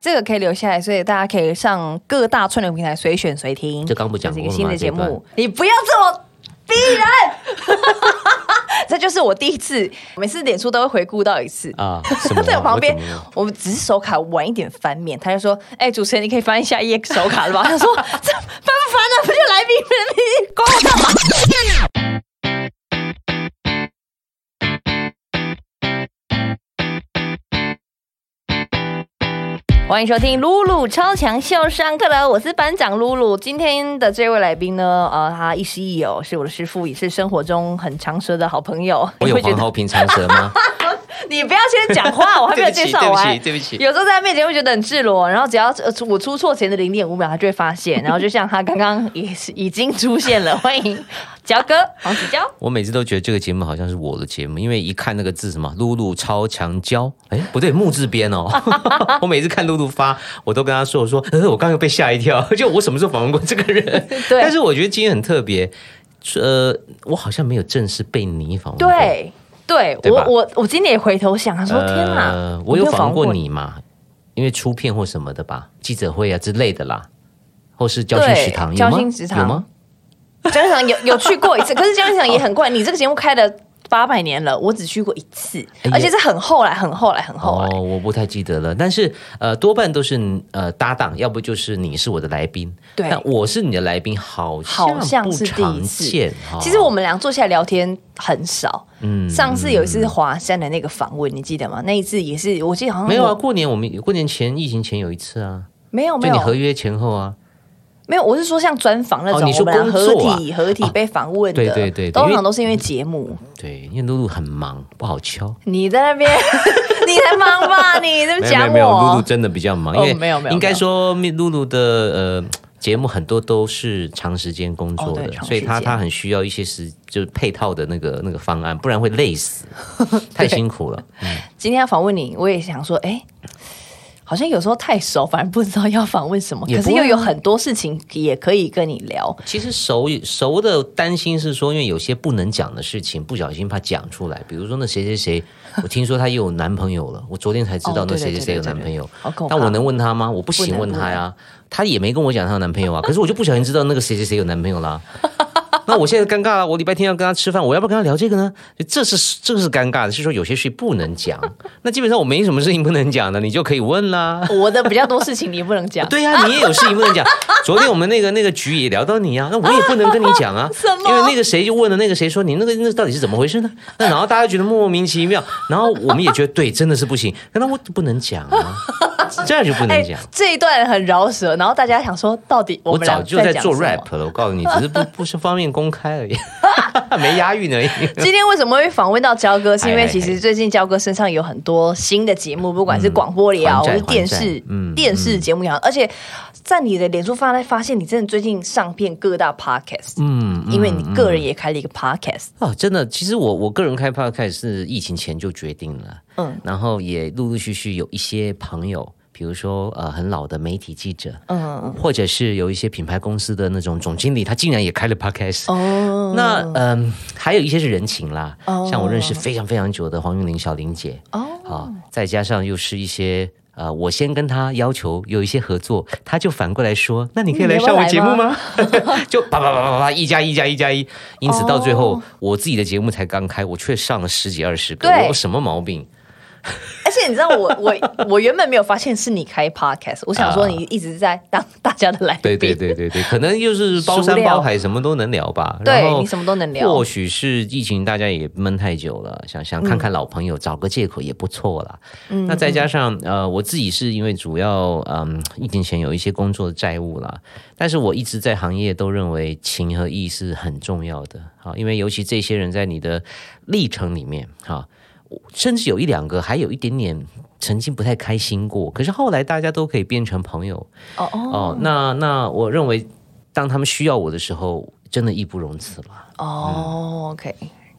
这个可以留下来，所以大家可以上各大串流平台随选随听。这刚不讲这是一个过了吗新的节目，你不要这么逼人。这就是我第一次，每次脸书都会回顾到一次。啊，在我旁边我们只是手卡晚一点翻面，他就说：“哎、主持人，你可以翻一下 EX 手卡了吧？”他说：“这翻不翻呢？不就来宾人，你管我干嘛？”欢迎收听露露超强秀上课了，我是班长露露。今天的这位来宾呢，呃，他亦师亦友，是我的师傅，也是生活中很长舌的好朋友。我有黄喉平长舌吗？你不要先讲话，我还没有介绍完。对不起对不起有时候在他面前会觉得很赤裸，然后只要呃我出错前的零点五秒，他就会发现。然后就像他刚刚也是已经出现了，欢迎焦哥黄子佼。我每次都觉得这个节目好像是我的节目，因为一看那个字什么“露露超强娇”，哎，不对，木字边哦。我每次看露露发，我都跟他说：“我说，呃，我刚刚被吓一跳，就我什么时候访问过这个人？对但是我觉得今天很特别，呃，我好像没有正式被你访问过。对对，我我我今天也回头想，他说、天哪呃，，我有没访问过过你吗？因为出片或什么的吧，记者会啊之类的啦，或是交心食堂对有吗？交心食堂有吗？江市场有有去过一次，可是交心食堂也很怪。你这个节目开了八百年了，我只去过一次，哎而且是很后来、很后来、很后来。哦，我不太记得了，但是呃，多半都是呃搭档，要不就是你是我的来宾，对但我是你的来宾，好好像是第不常一次见。哦其实我们俩坐下来聊天很少。嗯上次有一次华山的那个访问，你记得吗？那一次也是，我记得好像没有啊，过年我们过年前疫情前有一次啊，没有没有就你合约前后啊，没有，我是说像专访那种，哦你说我们合工作啊体合体被访问的，对对对对通常都是因为节目。对，因为露露很忙，不好敲。你在那边，你才忙吧？你在讲没有没有，露露。真的比较忙，哦因为没有没有应该说露露的呃节目很多都是长时间工作的，哦所以她她很需要一些时就是配套的那个那个方案，不然会累死，太辛苦了。今天要访问你，我也想说，哎。好像有时候太熟，反而不知道要访问什么，可是又有很多事情也可以跟你聊。其实熟熟的担心是说，因为有些不能讲的事情，不小心怕讲出来。比如说那谁谁谁，我听说他又有男朋友了，我昨天才知道那谁谁谁有男朋友但我能问他吗？我不行问他呀，他也没跟我讲他有男朋友啊。可是我就不小心知道那个谁谁谁有男朋友啦。那我现在尴尬了，我礼拜天要跟他吃饭，我要不要跟他聊这个呢？这是这是尴尬的，是说有些事不能讲。那基本上我没什么事情不能讲的，你就可以问啦。我的比较多事情你不能讲，对呀、你也有事情不能讲。昨天我们那个那个局也聊到你啊，那我也不能跟你讲啊，因为那个谁就问了那个谁说你那个那到底是怎么回事呢？那然后大家觉得莫名其妙，然后我们也觉得对，真的是不行，那我不能讲啊，这样就不能哎、讲。这一段很饶舌，然后大家想说，到底我早就在做 rap 了，我告诉你，只是不 不是方便公开而已，没押韵而已。今天为什么会访问到焦哥？是因为其实最近焦哥身上有很多新的节目，不管是广播也好，还债或是电还视嗯电视节目也好，而且在你的脸书发来发现，你真的最近上遍各大 podcast，嗯，因为你个人也开了一个 podcast，哦，真的，其实我我个人开 podcast 是疫情前就决定了，嗯嗯，然后也陆陆续续有一些朋友，比如说呃很老的媒体记者，嗯，或者是有一些品牌公司的那种总经理，他竟然也开了 podcast。哦，那嗯、还有一些是人情啦，哦像我认识非常非常久的黄韵玲小玲姐，哦，啊，再加上又是一些。呃，我先跟他要求有一些合作，他就反过来说：“那你可以来上我节目吗？” 就叭叭叭叭叭一加一加一加一，因此到最后，哦我自己的节目才刚开，我却上了十几二十个，我有什么毛病？而且你知道我 我我原本没有发现是你开 podcast，我想说你一直在当 大家的来宾，对对对对对，可能就是包山包海，什么都能聊吧。对你什么都能聊或许是疫情大家也闷太久了，想想看看老朋友，找个借口也不错啦。嗯那再加上呃，我自己是因为主要嗯疫情前有一些工作的债务啦，但是我一直在行业都认为情和义是很重要的。好，因为尤其这些人在你的历程里面，哈，甚至有一两个还有一点点。曾经不太开心过，可是后来大家都可以变成朋友，哦哦哦，那那我认为，当他们需要我的时候，真的义不容辞了。哦，OK。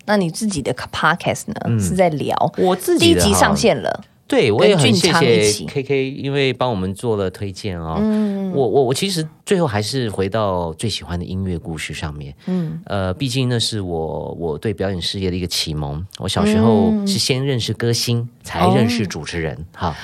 那你自己的 podcast 呢？是在聊我自第一集己的哈上线了，对我也很俊谢谢 K K，因为帮我们做了推荐哦。嗯我我我其实最后还是回到最喜欢的音乐故事上面。嗯呃，毕竟那是我我对表演事业的一个启蒙。我小时候嗯是先认识歌星，才认识主持人，哈。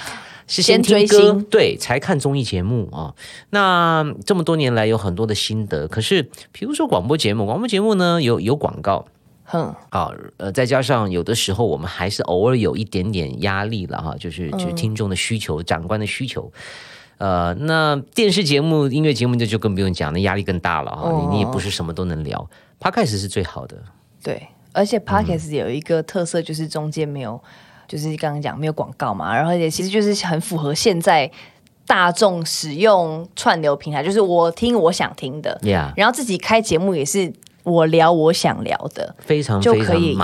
是先先听歌对，才看综艺节目啊、那这么多年来有很多的心得，可是比如说广播节目，广播节目呢有有广告，哼，好，呃，再加上有的时候我们还是偶尔有一点点压力了哈，就是就是听众的需求、长官的需求。呃，那电视节目、音乐节目这就更不用讲，那压力更大了哈。你你也不是什么都能聊，Podcast 是最好的。对，而且嗯 podcast 有一个特色，就是中间没有，就是刚刚讲没有广告嘛，然后也其实就是很符合现在大众使用串流平台，就是我听我想听的然后自己开节目也是我聊我想聊的，非常就可以一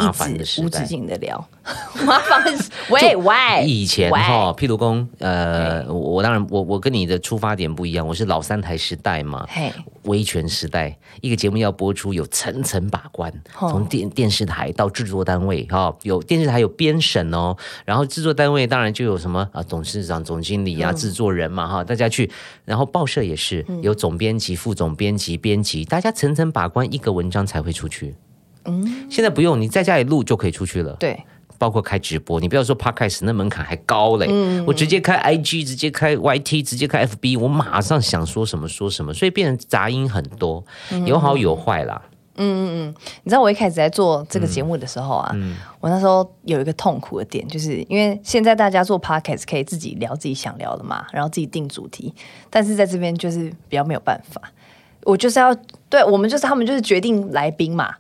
直无止。境的聊。麻烦是，喂喂，以前哈，譬如公，呃，我我当然我我跟你的出发点不一样，我是老三台时代嘛，嘿，威权时代，一个节目要播出有层层把关，哦。从电电视台到制作单位哈、有电视台有编审哦，然后制作单位当然就有什么啊董事长、总经理啊、嗯。制作人嘛哈，大家去，然后报社也是有总编辑、副总编辑、编辑，大家层层把关，一个文章才会出去。嗯，现在不用，你在家里录就可以出去了。对，包括开直播，你不要说 podcast 那门槛还高嘞，我直接开 IG，直接开 YT，直接开 FB，我马上想说什么说什么，所以变成杂音很多，有好有坏啦。嗯嗯嗯。你知道我一开始在做这个节目的时候啊，嗯。我那时候有一个痛苦的点，就是因为现在大家做 podcast 可以自己聊自己想聊的嘛，然后自己定主题，但是在这边就是比较没有办法，我就是要对我们就是他们就是决定来宾嘛。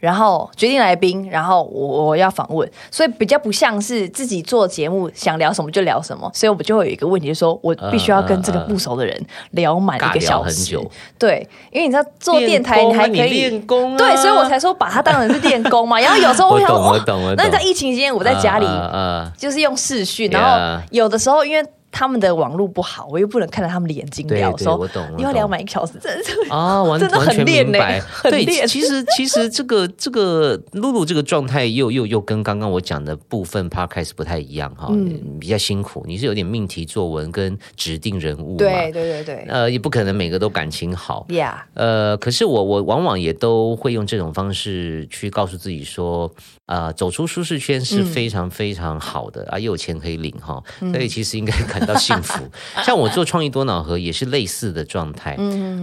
然后决定来宾，然后我我要访问，所以比较不像是自己做节目想聊什么就聊什么，所以我们就会有一个问题，就是说我必须要跟这个不熟的人聊满一个小时，对，因为你知道做电台你你还可以练功啊。对，所以我才说把它当成是练功嘛。然后有时候 想，我懂哦我懂我懂。那你在疫情期间，我在家里呃就是用视讯，然后有的时候因为他们的网络不好，我又不能看到他们的眼睛聊，对对说你要聊满一个小时，真的是啊，完真的很完全练呢明白。对，很练。其实其实这个 这个露露这个状态又又又跟刚刚我讲的部分 podcast 不太一样哈，嗯。比较辛苦。你是有点命题作文跟指定人物嘛，对对对对。呃，也不可能每个都感情好。，Yeah，呃，可是我我往往也都会用这种方式去告诉自己说，呃，走出舒适圈是非常非常好的、啊，又有钱可以领哈，所以其实应该感到幸福。像我做创意多脑盒也是类似的状态。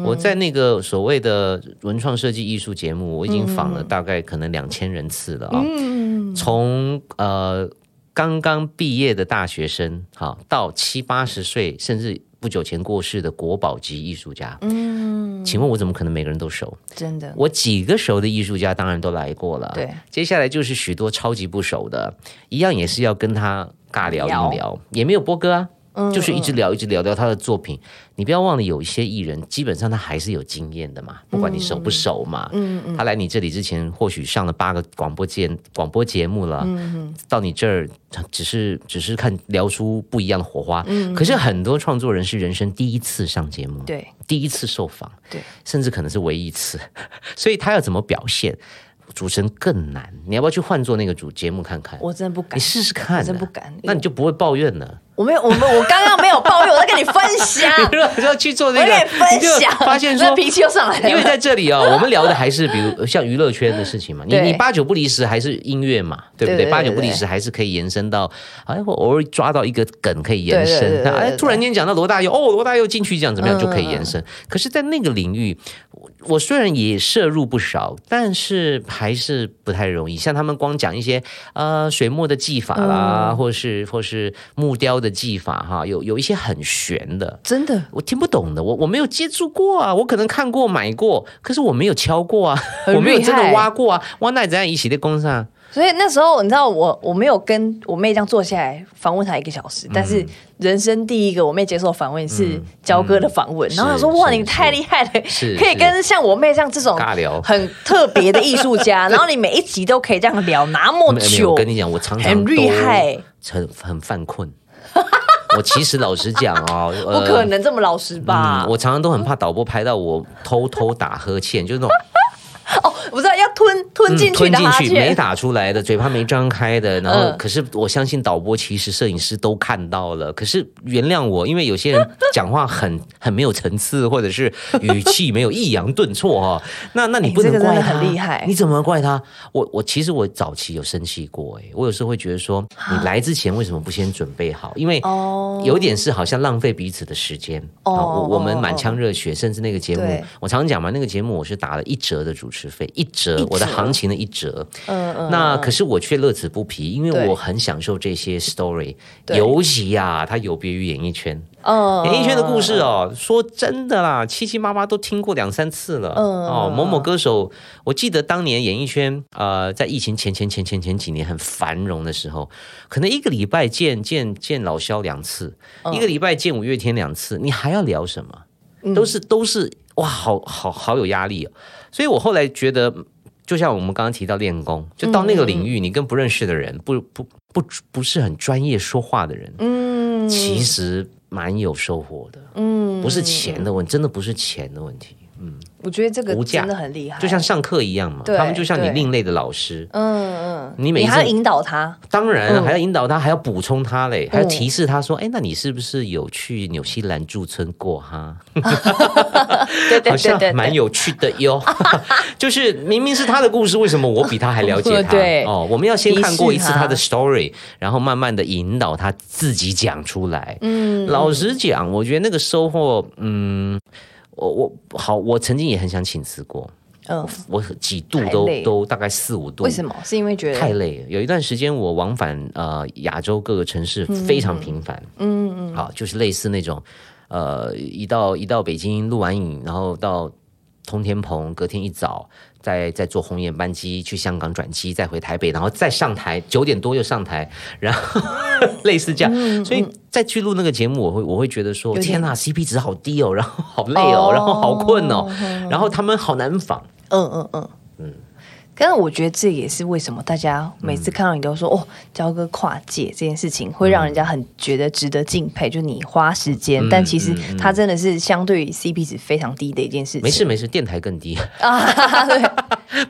我在那个所谓的文创设计艺术节目，我已经访了大概可能两千人次了啊、从呃刚刚毕业的大学生，哈，到七八十岁，甚至不久前过世的国宝级艺术家。嗯，请问我怎么可能每个人都熟？真的，我几个熟的艺术家当然都来过了。对，接下来就是许多超级不熟的，一样也是要跟他尬聊聊一聊，也没有播哥啊。就是一直聊，一直聊聊他的作品。你不要忘了，有一些艺人，基本上他还是有经验的嘛，不管你熟不熟嘛。嗯嗯。他来你这里之前，或许上了八个广播节广播节目了。嗯到你这儿，只是只是看聊出不一样的火花。嗯。可是很多创作人是人生第一次上节目，对第一次受访，对，甚至可能是唯一一次，所以他要怎么表现，主持人更难。你要不要去换做那个主节目看看？我真的不敢你，试试看、啊，真不敢那你就不会抱怨了。我没有，我们我刚刚没有抱怨，我在跟你分享，如果要去做我那个，跟你分享，发现说那。脾气又上来了，因为在这里哦，我们聊的还是比如像娱乐圈的事情嘛，你你八九不离十还是音乐嘛，对不对？八九不离十还是可以延伸到，哎，我偶尔抓到一个梗可以延伸，哎，突然间讲到罗大佑，哦，罗大佑进去讲怎么样嗯就可以延伸。可是，在那个领域，我我虽然也摄入不少，但是还是不太容易。像他们光讲一些呃水墨的技法啦，嗯或是或是木雕的技法哈，有有一些很玄的，真的？我听不懂的，我我没有接触过啊，我可能看过买过，可是我没有敲过啊，我没有真的挖过啊，挖那怎样一起的工上？所以那时候你知道我我没有跟我妹这样坐下来访问她一个小时，但嗯是人生第一个我妹接受访问是焦哥的访问，嗯。然后她说哇你太厉害了，是可以跟像我妹这样这种很特别的艺术家，然后你每一集都可以这样聊那么久我，跟你讲，我常常很厉害，很很犯困。我其实老实讲哦，不呃可能这么老实吧？嗯，我常常都很怕导播拍到我偷偷打呵欠，就是那种 哦，我知道要吞吞进去吞进去没打出来的，嘴巴没张开的，然后嗯。可是我相信导播其实摄影师都看到了，可是原谅我，因为有些人讲话很很没有层次，或者是 语气没有抑扬顿挫哈、哦，那那你哎不能怪他，很厉害。你怎么怪他？我我其实我早期有生气过，哎，我有时候会觉得说，你来之前为什么不先准备好？因为哦。有点是好像浪费彼此的时间。哦啊我我们哦满腔热血，甚至那个节目，我常常讲嘛，那个节目我是打了一折的主持费，一折一折我的行情的一折。嗯嗯，那可是我却乐此不疲，因为我很享受这些 story，尤其呀、它有别于演艺圈。嗯演艺圈的故事哦，说真的啦，七七八八都听过两三次了。嗯哦，某某歌手，我记得当年演艺圈呃，在疫情前前前前前几年很繁荣的时候，可能一个礼拜见见见老萧两次，嗯一个礼拜见五月天两次，你还要聊什么？嗯都是都是哇，好好好有压力哦。所以我后来觉得，就像我们刚刚提到练功，就到那个领域，你跟不认识的人，不不不不是很专业说话的人，嗯。其实蛮有收获的。嗯。不是钱的问题，真的不是钱的问题，我觉得这个真的很厉害，就像上课一样嘛，对他们就像你另类的老师，嗯嗯，你每一次还要引导他，当然还要引导他，还要补充他嘞，还要提示他说，哎，那你是不是有去纽西兰驻村过哈？对对好像对对，蛮有趣的哟。就是明明是他的故事，为什么我比他还了解他？对。哦，我们要先看过一次他他的 story，然后慢慢的引导他自己讲出来。嗯，老实讲，我觉得那个收获，嗯，我我好，我曾经也很想请辞过，嗯，我几度都都大概四五度。为什么？是因为觉得太累了，有一段时间我往返呃亚洲各个城市非常频繁，嗯嗯。好，就是类似那种，呃，一到一到北京录完影，然后到通天棚，隔天一早再再坐红眼班机去香港转机，再回台北，然后再上台，九点多又上台，然后 类似这样，所以再去录那个节目，我会我会觉得说，天呐 c p 值好低哦，然后好累哦，哦然后好困哦，然后他们好难仿，嗯嗯嗯嗯。但是我觉得这也是为什么大家每次看到你都说、哦，交哥跨界这件事情会让人家很觉得值得敬佩，就你花时间，但其实它真的是相对于 CP 值非常低的一件事情。没事没事，电台更低，啊，对。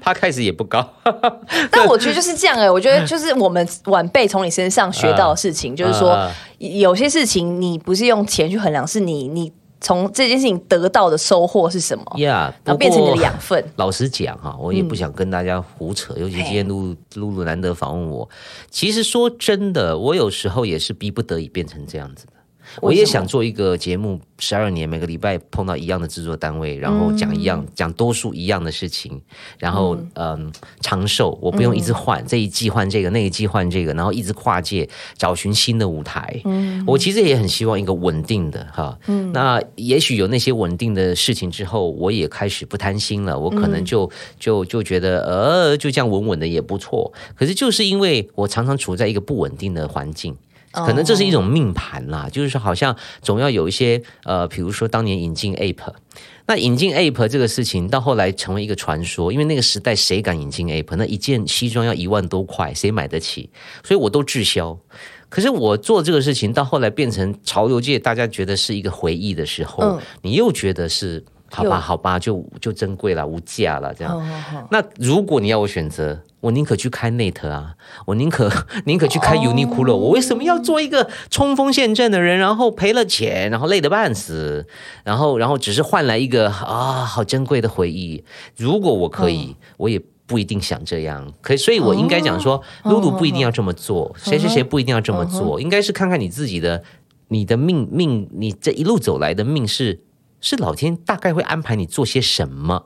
他开始也不高，但我觉得就是这样哎、我觉得就是我们晚辈从你身上学到的事情，就是说啊。有些事情你不是用钱去衡量，是你你从这件事情得到的收获是什么，呀，然后变成你的养分。老实讲哈，我也不想跟大家胡扯，尤其今天露露露难得访问我。其实说真的，我有时候也是逼不得已变成这样子的。我也想做一个节目，十二年每个礼拜碰到一样的制作单位，然后讲一样、讲多数一样的事情，然后嗯。长寿，我不用一直换、这一季换这个，那一季换这个，然后一直跨界找寻新的舞台。我其实也很希望一个稳定的哈，那也许有那些稳定的事情之后，我也开始不贪心了，我可能就、就就觉得呃就这样稳稳的也不错。可是就是因为我常常处在一个不稳定的环境。可能这是一种命盘啦，就是说好像总要有一些呃，比如说当年引进 App 那引进 App 这个事情到后来成为一个传说，因为那个时代谁敢引进 App？那一件西装要一万多块，谁买得起？所以我都滞销。可是我做这个事情到后来变成潮流界大家觉得是一个回忆的时候，嗯你又觉得是好吧好吧，就就珍贵了，无价了这样。那如果你要我选择，我宁可去开 Net 啊，我宁可 宁可去开 Uniqlo，、我为什么要做一个冲锋陷阵的人，然后赔了钱，然后累得半死，然后然后只是换来一个啊好珍贵的回忆？如果我可以，我也。不一定想这样，可所以，我应该讲说，露露不一定要这么做，谁谁谁不一定要这么做，应该是看看你自己的，你的命命，你这一路走来的命是是老天大概会安排你做些什么。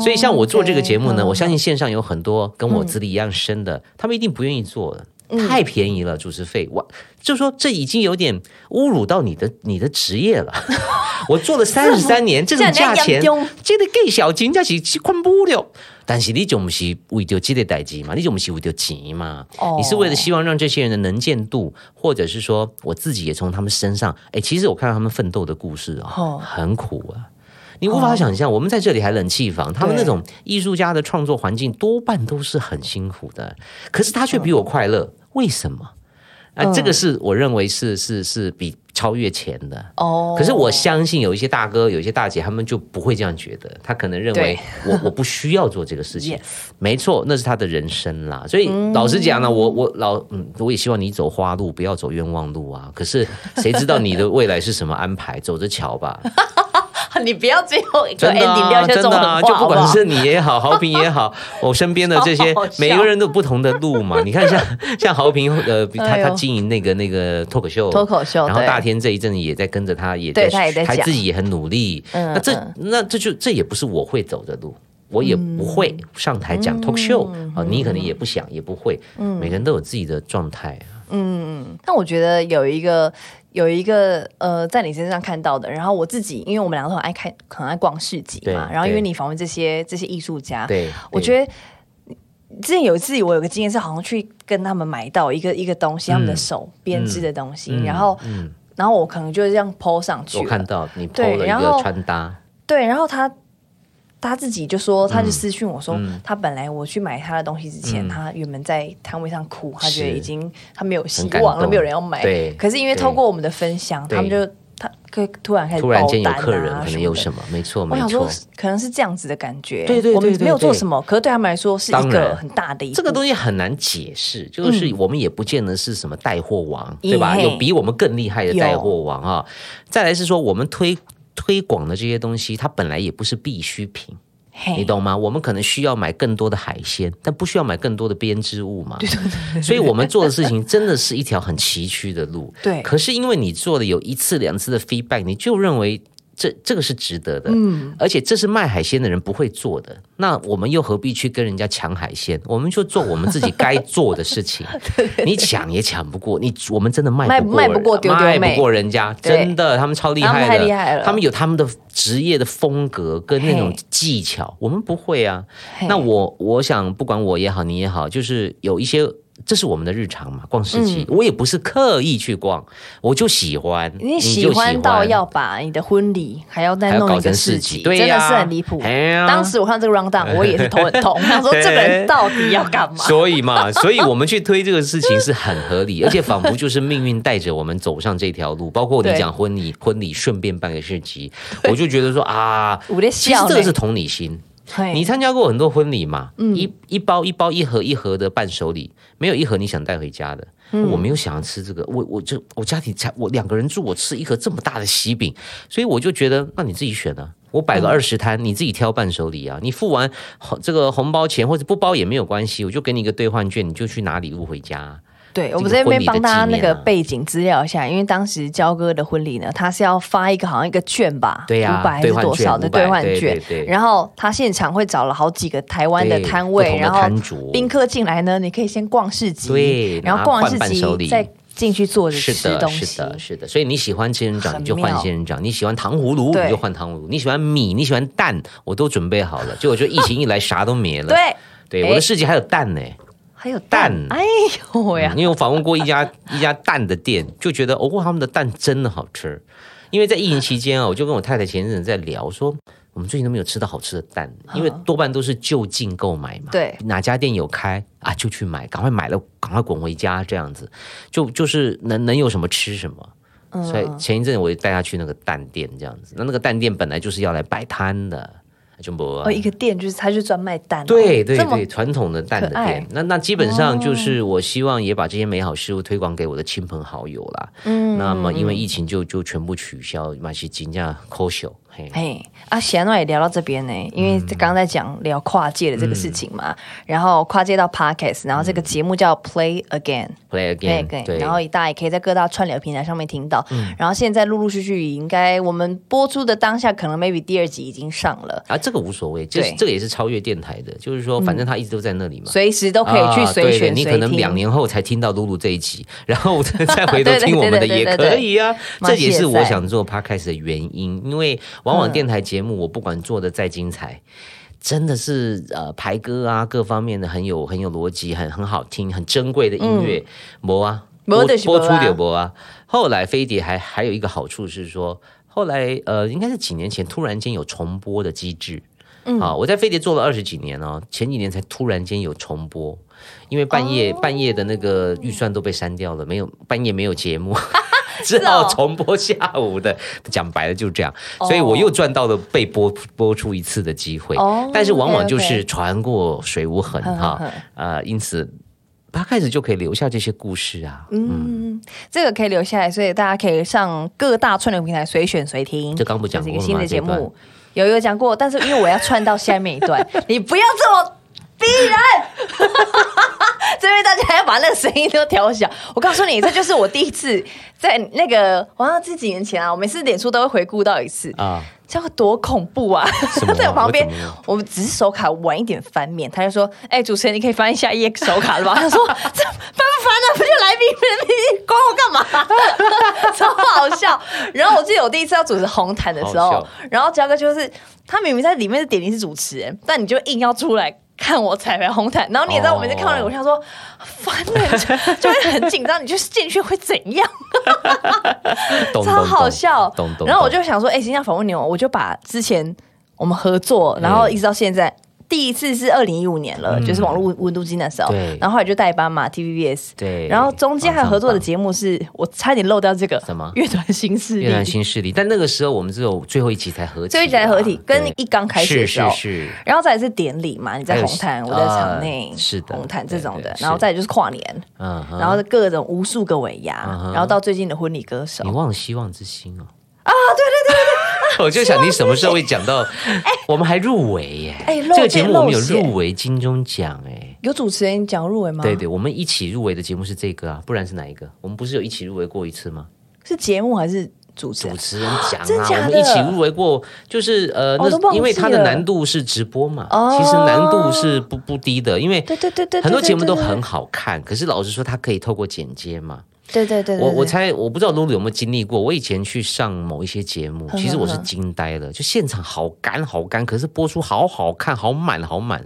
所以像我做这个节目呢我相信线上有很多跟我资历一样深的，他们一定不愿意做的。太便宜了，主持费，我就说这已经有点侮辱到你的你的职业了。我做了三十三年，这种价钱，这样这个给小金，这是困不了。但是你就不是为着这个代志嘛，你就不是为着钱嘛，哦。你是为了希望让这些人的能见度，或者是说我自己也从他们身上，哎，其实我看到他们奋斗的故事哦，哦。很苦啊。你无法想象，我们在这里还冷气房，他们那种艺术家的创作环境多半都是很辛苦的，可是他却比我快乐，为什么？啊，这个是我认为是是是比超越钱的。哦，可是我相信有一些大哥、有一些大姐，他们就不会这样觉得，他可能认为我 我不需要做这个事情。没错，那是他的人生啦。所以老实讲呢，我我老嗯，我也希望你走花路，不要走冤枉路啊。可是谁知道你的未来是什么安排？走着瞧吧。你不要最后一个真的 ending 就不管是你也好，豪平也好，我身边的这些每个人都有不同的路嘛。你看像像豪平，呃，他他经营那个那个脱口秀，脱口秀然后大天这一阵子也在跟着他，也对他也在他自己也很努力。嗯那这嗯那这就这也不是我会走的路。我也不会上台讲 talk show 嗯啊，你可能也不想，也不会。每个人都有自己的状态嗯。但我觉得有一个有一个呃，在你身上看到的，然后我自己，因为我们两个都很爱看，很爱逛市集嘛，然后因为你访问这些这些艺术家，对，我觉得。之前有一次，我有个经验是，好像去跟他们买到一个一个东西，他们的手编织的东西，然后，然后我可能就这样 PO 上去嗯我看，到你 PO 了一个穿搭，对，然后他他自己就说，他就私讯我说，嗯他本来我去买他的东西之前，他原本在摊位上哭，他觉得已经他没有希望了，没有人要买。对可是因为透过我们的分享，他们就他可以突然开始突然间有客人，可能有。什么？没错，没我想说错。，可能是这样子的感觉。对对对我们没有对对做什么，可是对他们来说是一个很大的一个。这个东西很难解释，就是我们也不见得是什么带货王，嗯对吧？有比我们更厉害的带货王啊！再来是说，我们推推广的这些东西，它本来也不是必需品，你懂吗？我们可能需要买更多的海鲜，但不需要买更多的编织物嘛。所以我们做的事情真的是一条很崎岖的路。对可是因为你做的有一次两次的 feedback，你就认为。这这个是值得的，嗯，而且这是卖海鲜的人不会做的，那我们又何必去跟人家抢海鲜？我们就做我们自己该做的事情。你抢也抢不过，你我们真的卖卖不过人卖不过丢丢卖不过人家，真的，他们超厉害的，太厉害了。他们有他们的职业的风格跟那种技巧，我们不会啊。那我我想，不管我也好，你也好，就是有一些。这是我们的日常嘛，逛市集，我也不是刻意去逛，我就喜欢。嗯你喜喜欢到要把你的婚礼还要再弄一个成市集，真的是很离谱。当时我看这个 round down，我也是头很痛，我想说这个人到底要干嘛？所以嘛，所以我们去推这个事情是很合理，而且仿佛就是命运带着我们走上这条路。包括你对讲婚礼，婚礼顺便办个市集，我就觉得说啊，其实这个是同理心。嘿你参加过很多婚礼嘛？嗯一一包一包一盒一盒的伴手礼，没有一盒你想带回家的。嗯我没有想要吃这个，我我就我家庭才我两个人住，我吃一盒这么大的喜饼，所以我就觉得，那你自己选啊。我摆个嗯二十摊，你自己挑伴手礼啊。你付完红这个红包钱或者不包也没有关系，我就给你一个兑换券，你就去拿礼物回家。对，我们这个这边帮大家那个背景资料一下，因为当时焦哥的婚礼呢，他是要发一个好像一个券吧，对呀五百还是多少的兑换对券。对对，然后他现场会找了好几个台湾的对摊位，然后宾客进来呢，你可以先逛市集，对然后逛完市集再进去坐着是的，吃东西。是，的，是的。所以你喜欢仙人掌，你就换妙仙人掌；你喜欢糖葫芦，你就换糖葫芦；你喜欢米，你喜欢蛋，我都准备好了。结果就疫情一来，啥都没了。对，对，哎我的市集还有蛋呢。还有蛋，哎呦喂因为我访问过一家 一家蛋的店，就觉得哦，他们的蛋真的好吃。因为在疫情期间啊，我就跟我太太前一阵子在聊说。我们最近都没有吃到好吃的蛋，因为多半都是就近购买嘛。对哪家店有开啊，就去买，赶快买了，赶快滚回家，这样子，就就是能能有什么吃什么。嗯所以前一阵我就带他去那个蛋店，这样子。那那个蛋店本来就是要来摆摊的，就不哦，一个店就是他就专卖蛋哦，对对对，传统的蛋的店，那那基本上就是我希望也把这些美好事物推广给我的亲朋好友啦。嗯，那么因为疫情就就全部取消，马西金价抠手，嘿，嘿，啊，贤诺也聊到这边呢，因为刚刚在讲聊跨界的这个事情嘛，然后跨界到 podcast，然后这个节目叫 Play Again。play Play again，Again，对，嗯然后大家也可以在各大串流平台上面听到。然后现在陆陆续续，应该我们播出的当下，可能 maybe 第二集已经上了，啊，这个无所谓，就是这个也是超越电台的，就是说反正他一直都在那里嘛。随时都可以去随选你可能。两年后才听到露露这一集，然后再 再回头听我们的也可以啊。这也是我想做 podcast 的原因，因为往往嗯。电台节目我不管做的再精彩。真的是呃排歌啊，各方面的很有很有逻辑，很很好听，很珍贵的音乐，播啊，播播出点播啊。后来飞碟还还有一个好处是说，后来呃应该是几年前突然间有重播的机制，啊，我在飞碟做了二十几年哦，前几年才突然间有重播，因为半夜、半夜的那个预算都被删掉了，没有半夜没有节目，只好重播下午的。讲白了就是这样，所以我又赚到了被播播出一次的机会。但是往往就是船过水无痕哈，呃，因此。他开始就可以留下这些故事啊，嗯，这个可以留下来，所以大家可以上各大串流平台随选随听。这刚不讲一个新的节目，有有讲过，但是因为我要串到下面一段，你不要这么逼人。把那个声音都调小。我告诉你，这就是我第一次在那个，好像是几年前啊，我每次脸书都会回顾到一次啊。这样多恐怖啊！在我旁边，我们只是手卡晚一点翻面，他就说：“哎，主持人，你可以翻一下 EX 手卡了吧？” 他说：“这翻不翻呢？不就来宾你管我干嘛？” 超好笑。然后我记得我第一次要主持红毯的时候，然后焦哥就是他明明在里面的点名是主持人，但你就硬要出来。看我彩排红毯，然后你也知道我每次看到偶像说烦了，就会很紧张。你就是进去会怎样？超好笑。然后我就想说，哎，今天要访问你，我就把之前我们合作，然后一直到现在。第一次是二零一五年了，就是网络温度计那时候，然后后来就代班嘛，TVBS，对，然后中间还有合作的节目，是我差点漏掉这个什么？乐团新势力，乐团新势力，但那个时候我们只有最后一集才合，最后一集才合体，跟一刚开始的时候，是，然后再是典礼嘛，你在红毯，我在场内，是的，红毯这种的，然后再就是跨年，嗯，然后各种无数个尾牙，然后到最近的婚礼歌手，你忘了希望之星哦。啊，对对对对对，我就想你什么时候会讲到？哎，我们还入围耶！哎，这个节目我们有入围金钟奖哎，有主持人讲入围吗？对对，我们一起入围的节目是这个啊，不然是哪一个？我们不是有一起入围过一次吗？是节目还是主持主持人讲啊？我们一起入围过，就是呃，那因为它的难度是直播嘛，其实难度是不不低的，因为对对对对，很多节目都很好看，可是老实说，它可以透过剪接嘛。对对对，我我猜我不知道露露有没有经历过。我以前去上某一些节目，其实我是惊呆了，就现场好干好干，可是播出好好看，好满好满。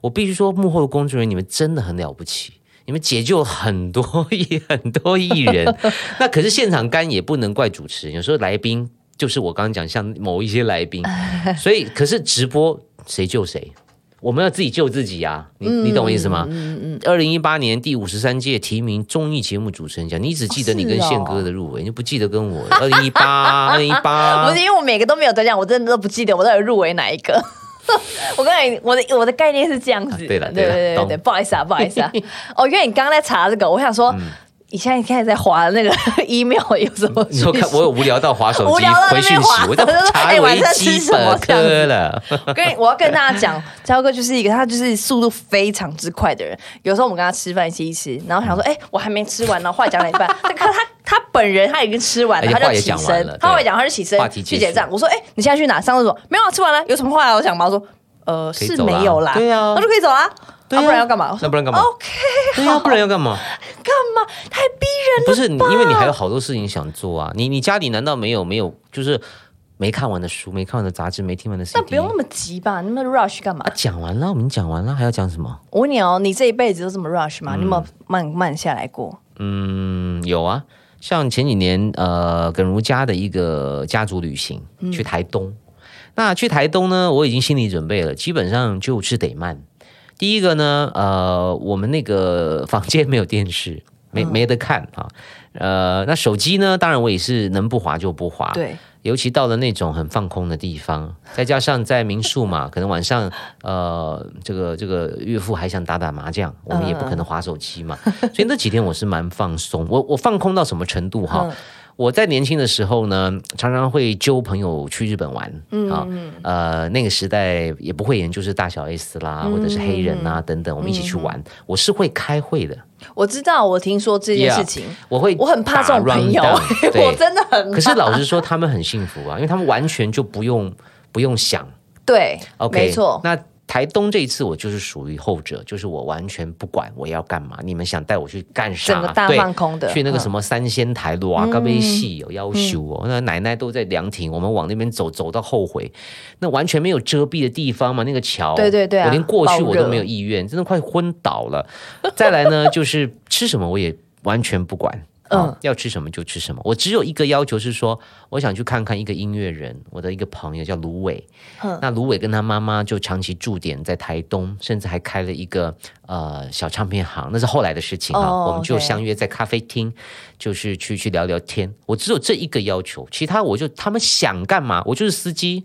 我必须说，幕后的工作人员你们真的很了不起，你们解救很多 艺很多艺人。那可是现场干也不能怪主持人，有时候来宾就是我刚刚讲像某一些来宾，所以可是直播谁救谁。我们要自己救自己啊，你你懂我意思吗？嗯嗯。二零一八年第五十三届提名综艺节目主持人奖，你只记得你跟宪哥的入围，你不记得跟我二零一八 二零一八？不是因为我每个都没有得奖，我真的都不记得我到底入围哪一个。我跟你，我的我的概念是这样子。对了，对对对对，不好意思啊，不好意思啊。哦，因为你刚刚在查这个，我想说。你现在现在在划那个 email 有什么？你说看我有无聊到划手机回讯息，我在查维基百科了。跟我要跟大家讲，焦哥就是一个他就是速度非常之快的人。有时候我们跟他吃饭吃一吃，然后想说，哎，我还没吃完呢，话讲了一半，他他他本人他已经吃完了，他就起身，他会讲，他就起身去结账。我说，哎，你现在去哪？上厕所？没有，吃完了。有什么话要讲吗？我说，呃，是没有啦。对啊，那就可以走啊。那不然要干嘛？那不然干嘛？OK，对呀，不然要干嘛？干嘛？太逼人了！不是，因为你还有好多事情想做啊。你你家里难道没有没有就是没看完的书、没看完的杂志、没听完的 CD？那不用那么急吧？那么 rush 干嘛？讲完了，我们讲完了，还要讲什么？我问你哦，你这一辈子都这么 rush 吗？你有没有慢慢下来过？嗯，有啊。像前几年，呃，耿如家的一个家族旅行，去台东。那去台东呢，我已经心理准备了，基本上就是得慢。第一个呢，呃，我们那个房间没有电视，没没得看啊。呃，那手机呢，当然我也是能不滑就不滑。对，尤其到了那种很放空的地方，再加上在民宿嘛，可能晚上呃，这个这个岳父还想打打麻将，我们也不可能滑手机嘛。所以那几天我是蛮放松，我我放空到什么程度哈？我在年轻的时候呢，常常会揪朋友去日本玩啊，呃，那个时代也不会研究是大小 S 啦，或者是黑人啊等等，我们一起去玩。我是会开会的，我知道，我听说这件事情，我会，我很怕这种朋友，我真的很。可是老实说，他们很幸福啊，因为他们完全就不用不用想，对，OK，没错，那。台东这一次我就是属于后者，就是我完全不管我要干嘛，你们想带我去干啥？整个大放空的，去那个什么三仙台哇，高杯戏有要求哦。那奶奶都在凉亭，我们往那边走，走到后悔，那完全没有遮蔽的地方嘛，那个桥，对对对，我连过去我都没有意愿，真的快昏倒了。再来呢，就是吃什么我也完全不管。要吃什么就吃什么。我只有一个要求是说，我想去看看一个音乐人，我的一个朋友叫卢伟。嗯那卢伟跟他妈妈就长期驻点在台东，甚至还开了一个呃小唱片行，那是后来的事情啊、哦我们就相约在咖啡厅，就是去去聊聊天。我只有这一个要求，其他我就他们想干嘛，我就是司机，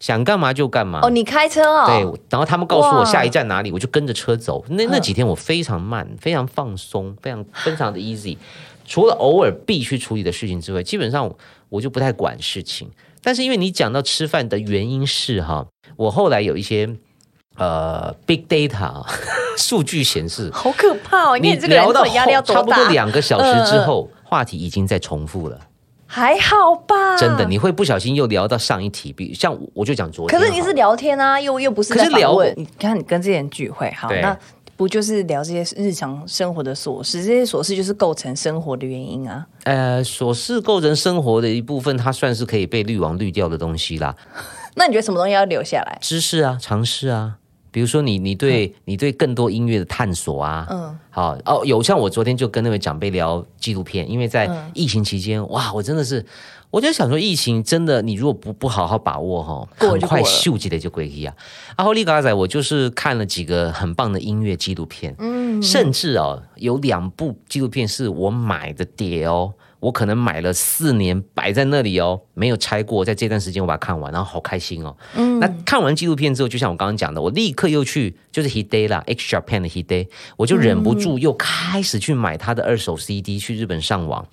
想干嘛就干嘛。哦，你开车哦，对，然后他们告诉我下一站哪里，我就跟着车走。那那嗯几天我非常慢，非常放松，非常非常的 easy。除了偶尔必须处理的事情之外，基本上我就不太管事情。但是因为你讲到吃饭的原因是哈，我后来有一些呃 big data 啊 数据显示，好可怕哦！你你看你这个人聊到到底压力要差不多？两个小时之后，话题已经在重复了。还好吧？真的，你会不小心又聊到上一题，比像我就讲昨天，可是你是聊天啊，又又不是可是聊。你看你跟这些人聚会，好，那不就是聊这些日常生活的琐事？这些琐事就是构成生活的原因啊。呃，琐事构成生活的一部分，它算是可以被滤网滤掉的东西啦。那你觉得什么东西要留下来？知识啊，尝试啊，比如说你你对、你对更多音乐的探索啊，嗯，好哦，有像我昨天就跟那位长辈聊纪录片，因为在嗯疫情期间，哇，我真的是，我就想说，疫情真的，你如果不不好好把握哈，很快秀起来就归一啊。然后利嘎仔，我就是看了几个很棒的音乐纪录片，嗯，甚至哦，有两部纪录片是我买的碟哦。我可能买了四年摆在那里哦，没有拆过。在这段时间我把它看完，然后好开心哦。嗯，那看完纪录片之后，就像我刚刚讲的，我立刻又去就是 He Day 啦，X Japan 的 He Day，我就忍不住又开始去买他的二手 CD，去日本上网。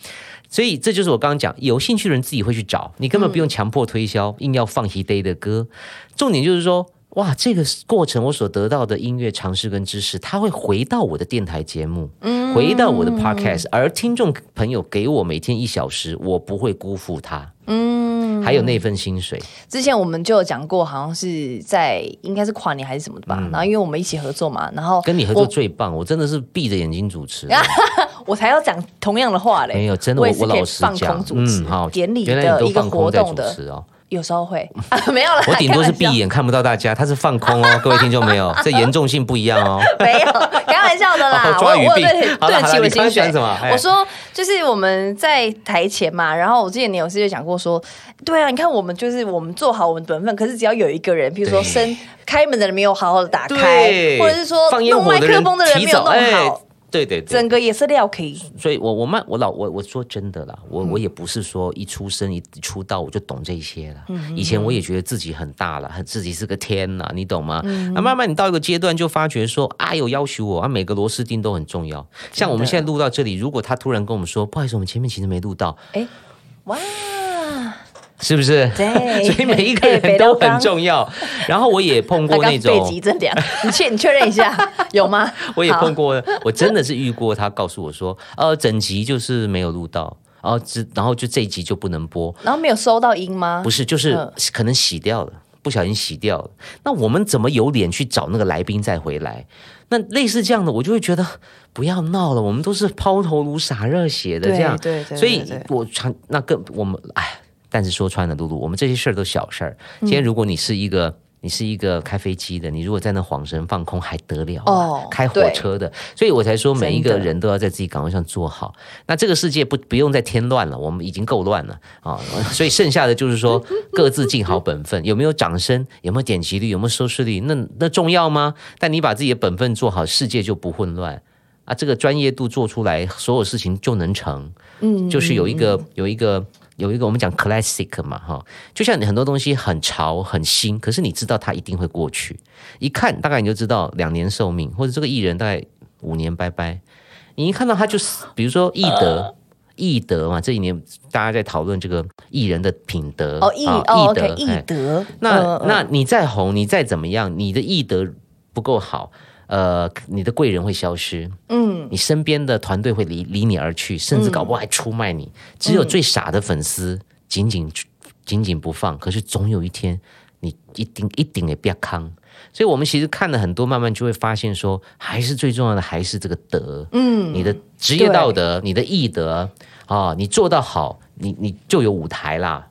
所以这就是我刚刚讲，有兴趣的人自己会去找，你根本不用强迫推销，硬要放 He Day 的歌。重点就是说，哇，这个过程我所得到的音乐常识跟知识，它会回到我的电台节目，回到我的 podcast，而听众朋友给我每天一小时，我不会辜负他。嗯，还有那份薪水，之前我们就有讲过，好像是在应该是跨年还是什么的吧。然后因为我们一起合作嘛，然后嗯跟你合作最棒，我真的是闭着眼睛主持。我才要讲同样的话嘞。没有，真的，我我老实放讲空，主持嗯，好，典礼的一个活动的持哦。有时候会啊，没有了，我顶多是闭眼看不到大家，他是放空哦，各位听众没有？这严重性不一样哦。没有，开玩笑的啦。哦抓鱼币我我有对好了好了对得起我你刚刚薪水讲什么哎我说就是我们在台前嘛，然后我之前你有事就讲过说，对啊，你看我们就是我们做好我们本分，可是只要有一个人，比如说对声开门的人没有好好的打开，或者是说放烟弄麦火的人克风的人没有弄好，对对对整，个也是料可以。所以我我慢我老我我说真的啦，我我也不是说一出生一出道我就懂这些了。以前我也觉得自己很大了，很自己是个天呐，你懂吗？那慢慢你到一个阶段就发觉说啊，有要求我啊，每个螺丝钉都很重要。像我们现在录到这里，如果他突然跟我们说不好意思，我们前面其实没录到，哎，哇，是不是？对 所以每一个哎人都很重要。然后我也碰过 那种，你确你确认一下有吗？我也碰过，我真的是遇过，他告诉我说，呃，整集就是没有录到，然后只然后就这一集就不能播，然后没有收到音吗？不是，就是嗯可能洗掉了。不小心洗掉了，那我们怎么有脸去找那个来宾再回来？那类似这样的，我就会觉得不要闹了，我们都是抛头颅洒热血的这样，对对对所以我常那更我们哎，但是说穿了，露露，我们这些事儿都小事儿。嗯今天如果你是一个。你是一个开飞机的，你如果在那晃神放空还得了、啊？哦开火车的，所以我才说每一个人都要在自己岗位上做好。那这个世界不不用再添乱了，我们已经够乱了啊、所以剩下的就是说各自尽好本分，有没有掌声，有没有点击率，有没有收视率，那那重要吗？但你把自己的本分做好，世界就不混乱。啊，这个专业度做出来，所有事情就能成。嗯，就是有一个有一个有一个我们讲 classic 嘛，哈，就像你很多东西很潮很新，可是你知道它一定会过去，一看大概你就知道两年寿命，或者这个艺人大概五年拜拜。你一看到他就是，比如说艺德。易德嘛，这一年大家在讨论这个艺人的品德哦，易啊哦易德哎德。那、那你再红，你再怎么样，你的艺德不够好，呃，你的贵人会消失，嗯，你身边的团队会离离你而去，甚至搞不好还出卖你。只有最傻的粉丝紧紧紧紧不放，可是总有一天你一定一定得变康。所以，我们其实看了很多，慢慢就会发现说，还是最重要的还是这个德，嗯，你的职业道德，你的义德啊，你做到好，你你就有舞台啦。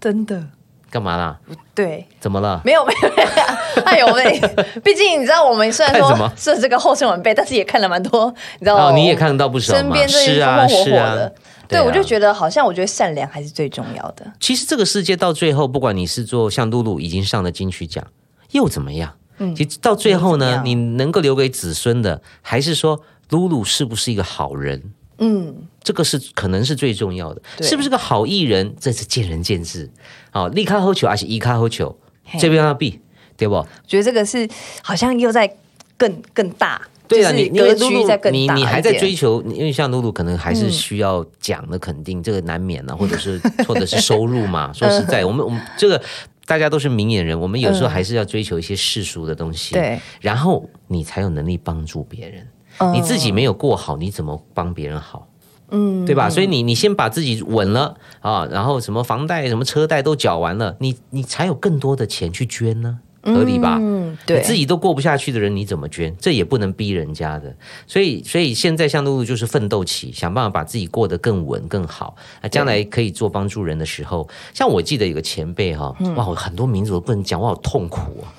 真的，干嘛啦？对，怎么了？没有没有，没有哎呦喂！毕竟你知道，我们虽然说是这个后生晚辈，但是也看了蛮多，你知道，哦，你也看得到不少嘛？身边这些是啊，风风火是啊火的。。对，啊我就觉得好像我觉得善良还是最重要的。其实这个世界到最后，不管你是做像露露已经上了金曲奖，又怎么样？嗯，其实到最后呢，你能够留给子孙的，还是说露露是不是一个好人？嗯，这个是可能是最重要的，是不是个好艺人？这是见仁见智。好、立卡喝球还是一卡喝球，这边要避，对不？觉得这个是好像又在更更大，对啊，就是你因为格局露露在更大你你还在追求，因为像露露可能还是需要讲的肯定，这个难免啊，或者是或者是收入嘛。说实在，我们我们这个大家都是明眼人，我们有时候还是要追求一些世俗的东西，对，然后你才有能力帮助别人。嗯你自己没有过好，你怎么帮别人好？嗯，对吧？所以你你先把自己稳了啊，然后什么房贷、什么车贷都缴完了，你你才有更多的钱去捐呢，合理吧？嗯，对，你自己都过不下去的人，你怎么捐？这也不能逼人家的。所以，所以现在像露露就是奋斗期，想办法把自己过得更稳、更好。啊，将来可以做帮助人的时候，像我记得有个前辈哈、嗯哇，我很多名字我不能讲，我好痛苦啊。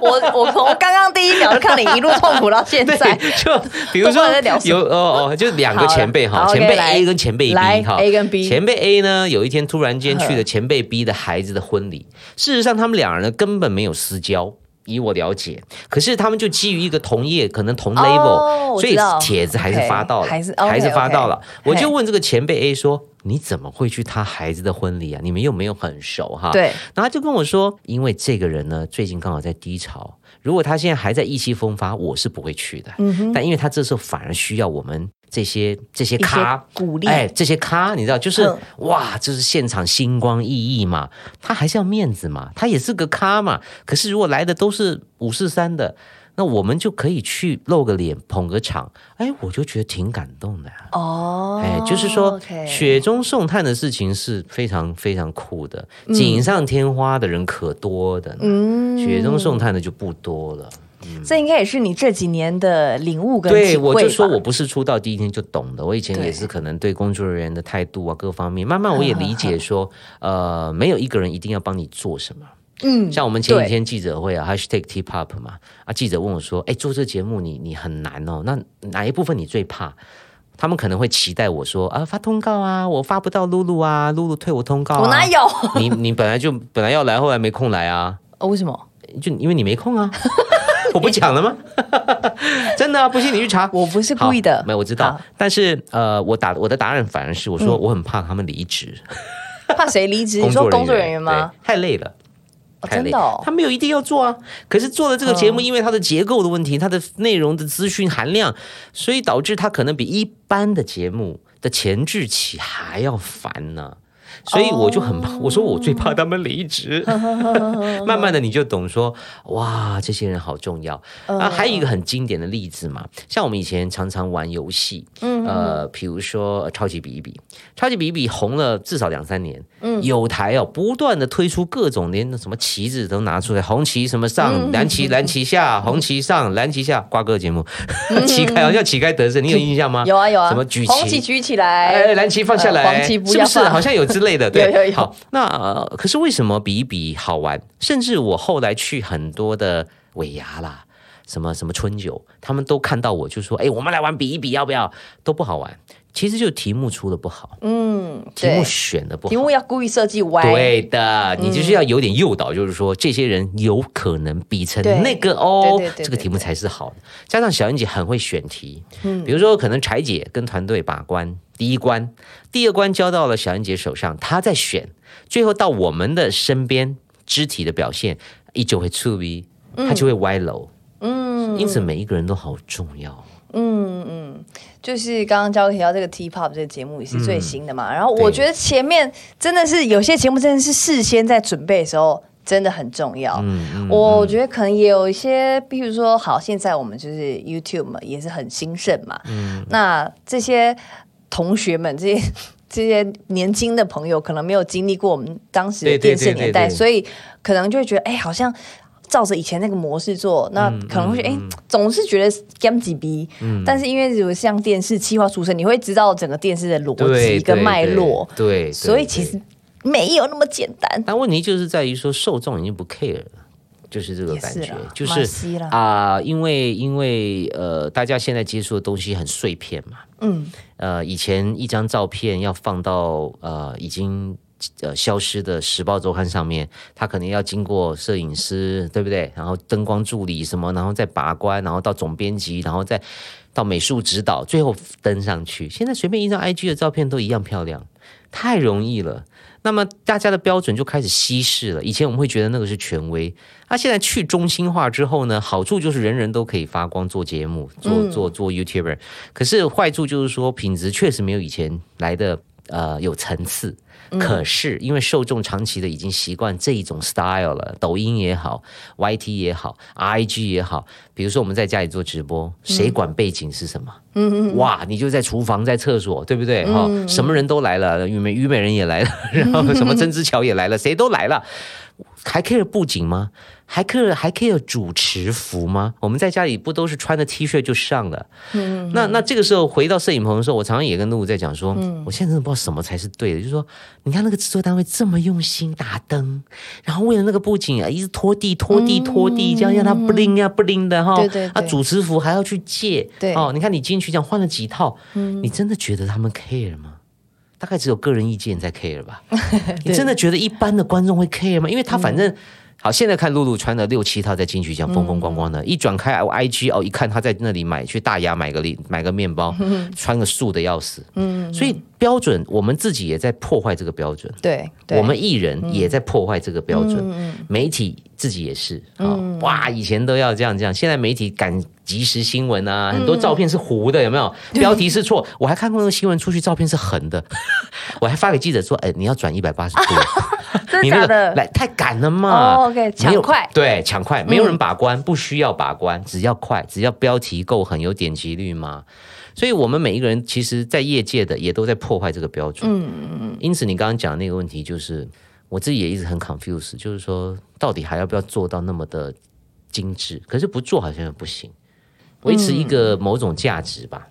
我我从刚刚第一秒就看你一路痛苦到现在，就比如说有哦哦，就两个前辈哈，前辈 A 跟前辈 B 哈 A 跟 B 前辈 A 呢，有一天突然间去了前辈 B 的孩子的婚礼，事实上他们两人呢根本没有私交。以我了解，可是他们就基于一个同业，可能同 level，、所以帖子还是发到了，还是还是 OK，OK，发到了。我就问这个前辈 A 说：“你怎么会去他孩子的婚礼啊？你们又没有很熟哈？”对，然后他就跟我说，因为这个人呢，最近刚好在低潮，如果他现在还在意气风发，我是不会去的。嗯但因为他这时候反而需要我们这些这些咖些鼓励哎，这些咖，你知道，就是、嗯哇，就是现场星光熠熠嘛，他还是要面子嘛，他也是个咖嘛。可是如果来的都是五四三的。那我们就可以去露个脸、捧个场，哎，我就觉得挺感动的呀、哦，哎，就是说雪中送炭的事情是非常非常酷的，锦上添花的人可多的，嗯雪中送炭的就不多了。这应该也是你这几年的领悟跟对，我就说我不是出道第一天就懂的，我以前也是可能对工作人员的态度啊各方面，慢慢我也 理解说，呃，没有一个人一定要帮你做什么。嗯，像我们前几天记者会啊，#hashtag T Pop 嘛，啊，记者问我说：“哎，做这节目你你很难哦，那哪一部分你最怕？”他们可能会期待我说：“啊，发通告啊，我发不到露露啊，露露退我通告、啊。”我哪有？你你本来就本来要来，后来没空来啊，哦为什么？就因为你没空啊。我不讲了吗？真的啊，不信你去查。我不是故意的，没有我知道，但是呃，我答我的答案反而是我说我很怕他们离职，怕谁离职？你说工作人员吗？太累了。真的哦他没有一定要做啊。可是做了这个节目，因为它的结构的问题，它的内容的资讯含量，所以导致它可能比一般的节目的前置期还要烦呢。所以我就很怕，我说我最怕他们离职。慢慢的你就懂说，哇，这些人好重要啊。还有一个很经典的例子嘛，像我们以前常常玩游戏，呃，比如说呃超级比一比，超级比一比红了至少两三年，嗯有台哦不断的推出各种连什么旗子都拿出来，红旗什么上，蓝旗蓝旗下，红旗上，蓝旗下，瓜哥节目，旗开好像旗开得胜，你有印象吗？有啊有啊，什么举红旗旗？举起来，哎，蓝旗放下来，呃黄旗不是不是？好像有之类的，对，有有有好，那、呃、可是为什么比一比好玩？甚至我后来去很多的尾牙啦，什么什么春酒，他们都看到我就说：“哎，我们来玩比一比，要不要？”都不好玩。其实就题目出的不好，嗯，题目对，选的不好。题目要故意设计歪，对的，你就是要有点诱导，就是说这些人有可能比成那个哦这个题目才是好的。加上小英姐很会选题，比如说可能柴姐跟团队把关第一关，第二关交到了小英姐手上，她在选，最后到我们的身边，肢体的表现依旧会触逼，她就会歪楼。嗯，因此每一个人都好重要。嗯嗯就是刚刚交提到这个 T Pop 这个节目也是最新的嗯嘛，然后我觉得前面真的是有些节目真的是事先在准备的时候真的很重要。嗯我觉得可能也有一些，比如说，好，现在我们就是 YouTube 嘛，也是很兴盛嘛。嗯那这些同学们，这些 这些年轻的朋友，可能没有经历过我们当时的电视年代，对对对所以可能就会觉得，哎，好像。照着以前那个模式做，那嗯可能会哎、总是觉得 gam 几逼，但是因为如果像电视企划出身，你会知道整个电视的逻对，辑跟对脉络，对，对所以其实没有那么简单。但问题就是在于说，受众已经不 care 了，就是这个感觉是，就是啊、因为因为呃，大家现在接触的东西很碎片嘛，嗯，呃，以前一张照片要放到呃已经呃消失的《时报周刊》上面，他可能要经过摄影师，对不对？然后灯光助理什么，然后再把关，然后到总编辑，然后再到美术指导，最后登上去。现在随便一张 IG 的照片都一样漂亮，太容易了。那么大家的标准就开始稀释了。以前我们会觉得那个是权威，那、现在去中心化之后呢，好处就是人人都可以发光做节目，做做做 YouTuber。可是坏处就是说品质确实没有以前来的呃有层次。可是因为受众长期的已经习惯这一种 style 了，抖音也好，YT 也好，IG 也好，比如说我们在家里做直播，谁管背景是什么？嗯嗯，哇，你就在厨房，在厕所，对不对？哈、什么人都来了，虞美虞美人也来了，然后什么曾之乔也来了，谁都来了，还 care 布景吗？还 care 还 care 主持服吗？我们在家里不都是穿着 T 恤就上了？嗯，那那这个时候回到摄影棚的时候，我常常也跟露露在讲说，我现在真的不知道什么才是对的，就是说，你看那个制作单位这么用心打灯，然后为了那个布景啊，一直拖地拖地拖地，这样让它不灵呀不灵的哈，对对啊，主持服还要去借，对哦，你看你进去这样换了几套，你真的觉得他们 care 吗？大概只有个人意见在 care 吧。你真的觉得一般的观众会 care 吗？因为他反正。好，现在看露露穿了六七套在金曲奖风风光光的，一转开 IG 哦，一看他在那里买去大牙买个里买个面包，穿个素的要死，嗯，所以标准我们自己也在破坏这个标准，对，对。我们艺人也在破坏这个标准，媒体自己也是啊、哇，以前都要这样这样，现在媒体赶即时新闻啊，很多照片是糊的，有没有？标题是错，我还看过那个新闻出去照片是横的，我还发给记者说，哎，你要转一百八十度。真你那个的？来太赶了嘛、抢快。对，抢快，没有人把关，不需要把关，只要快，只要标题够狠，有点击率嘛。所以，我们每一个人其实，在业界的也都在破坏这个标准。嗯嗯嗯。因此，你刚刚讲的那个问题，就是我自己也一直很 confused，就是说，到底还要不要做到那么的精致？可是不做好像也不行，维持一个某种价值吧。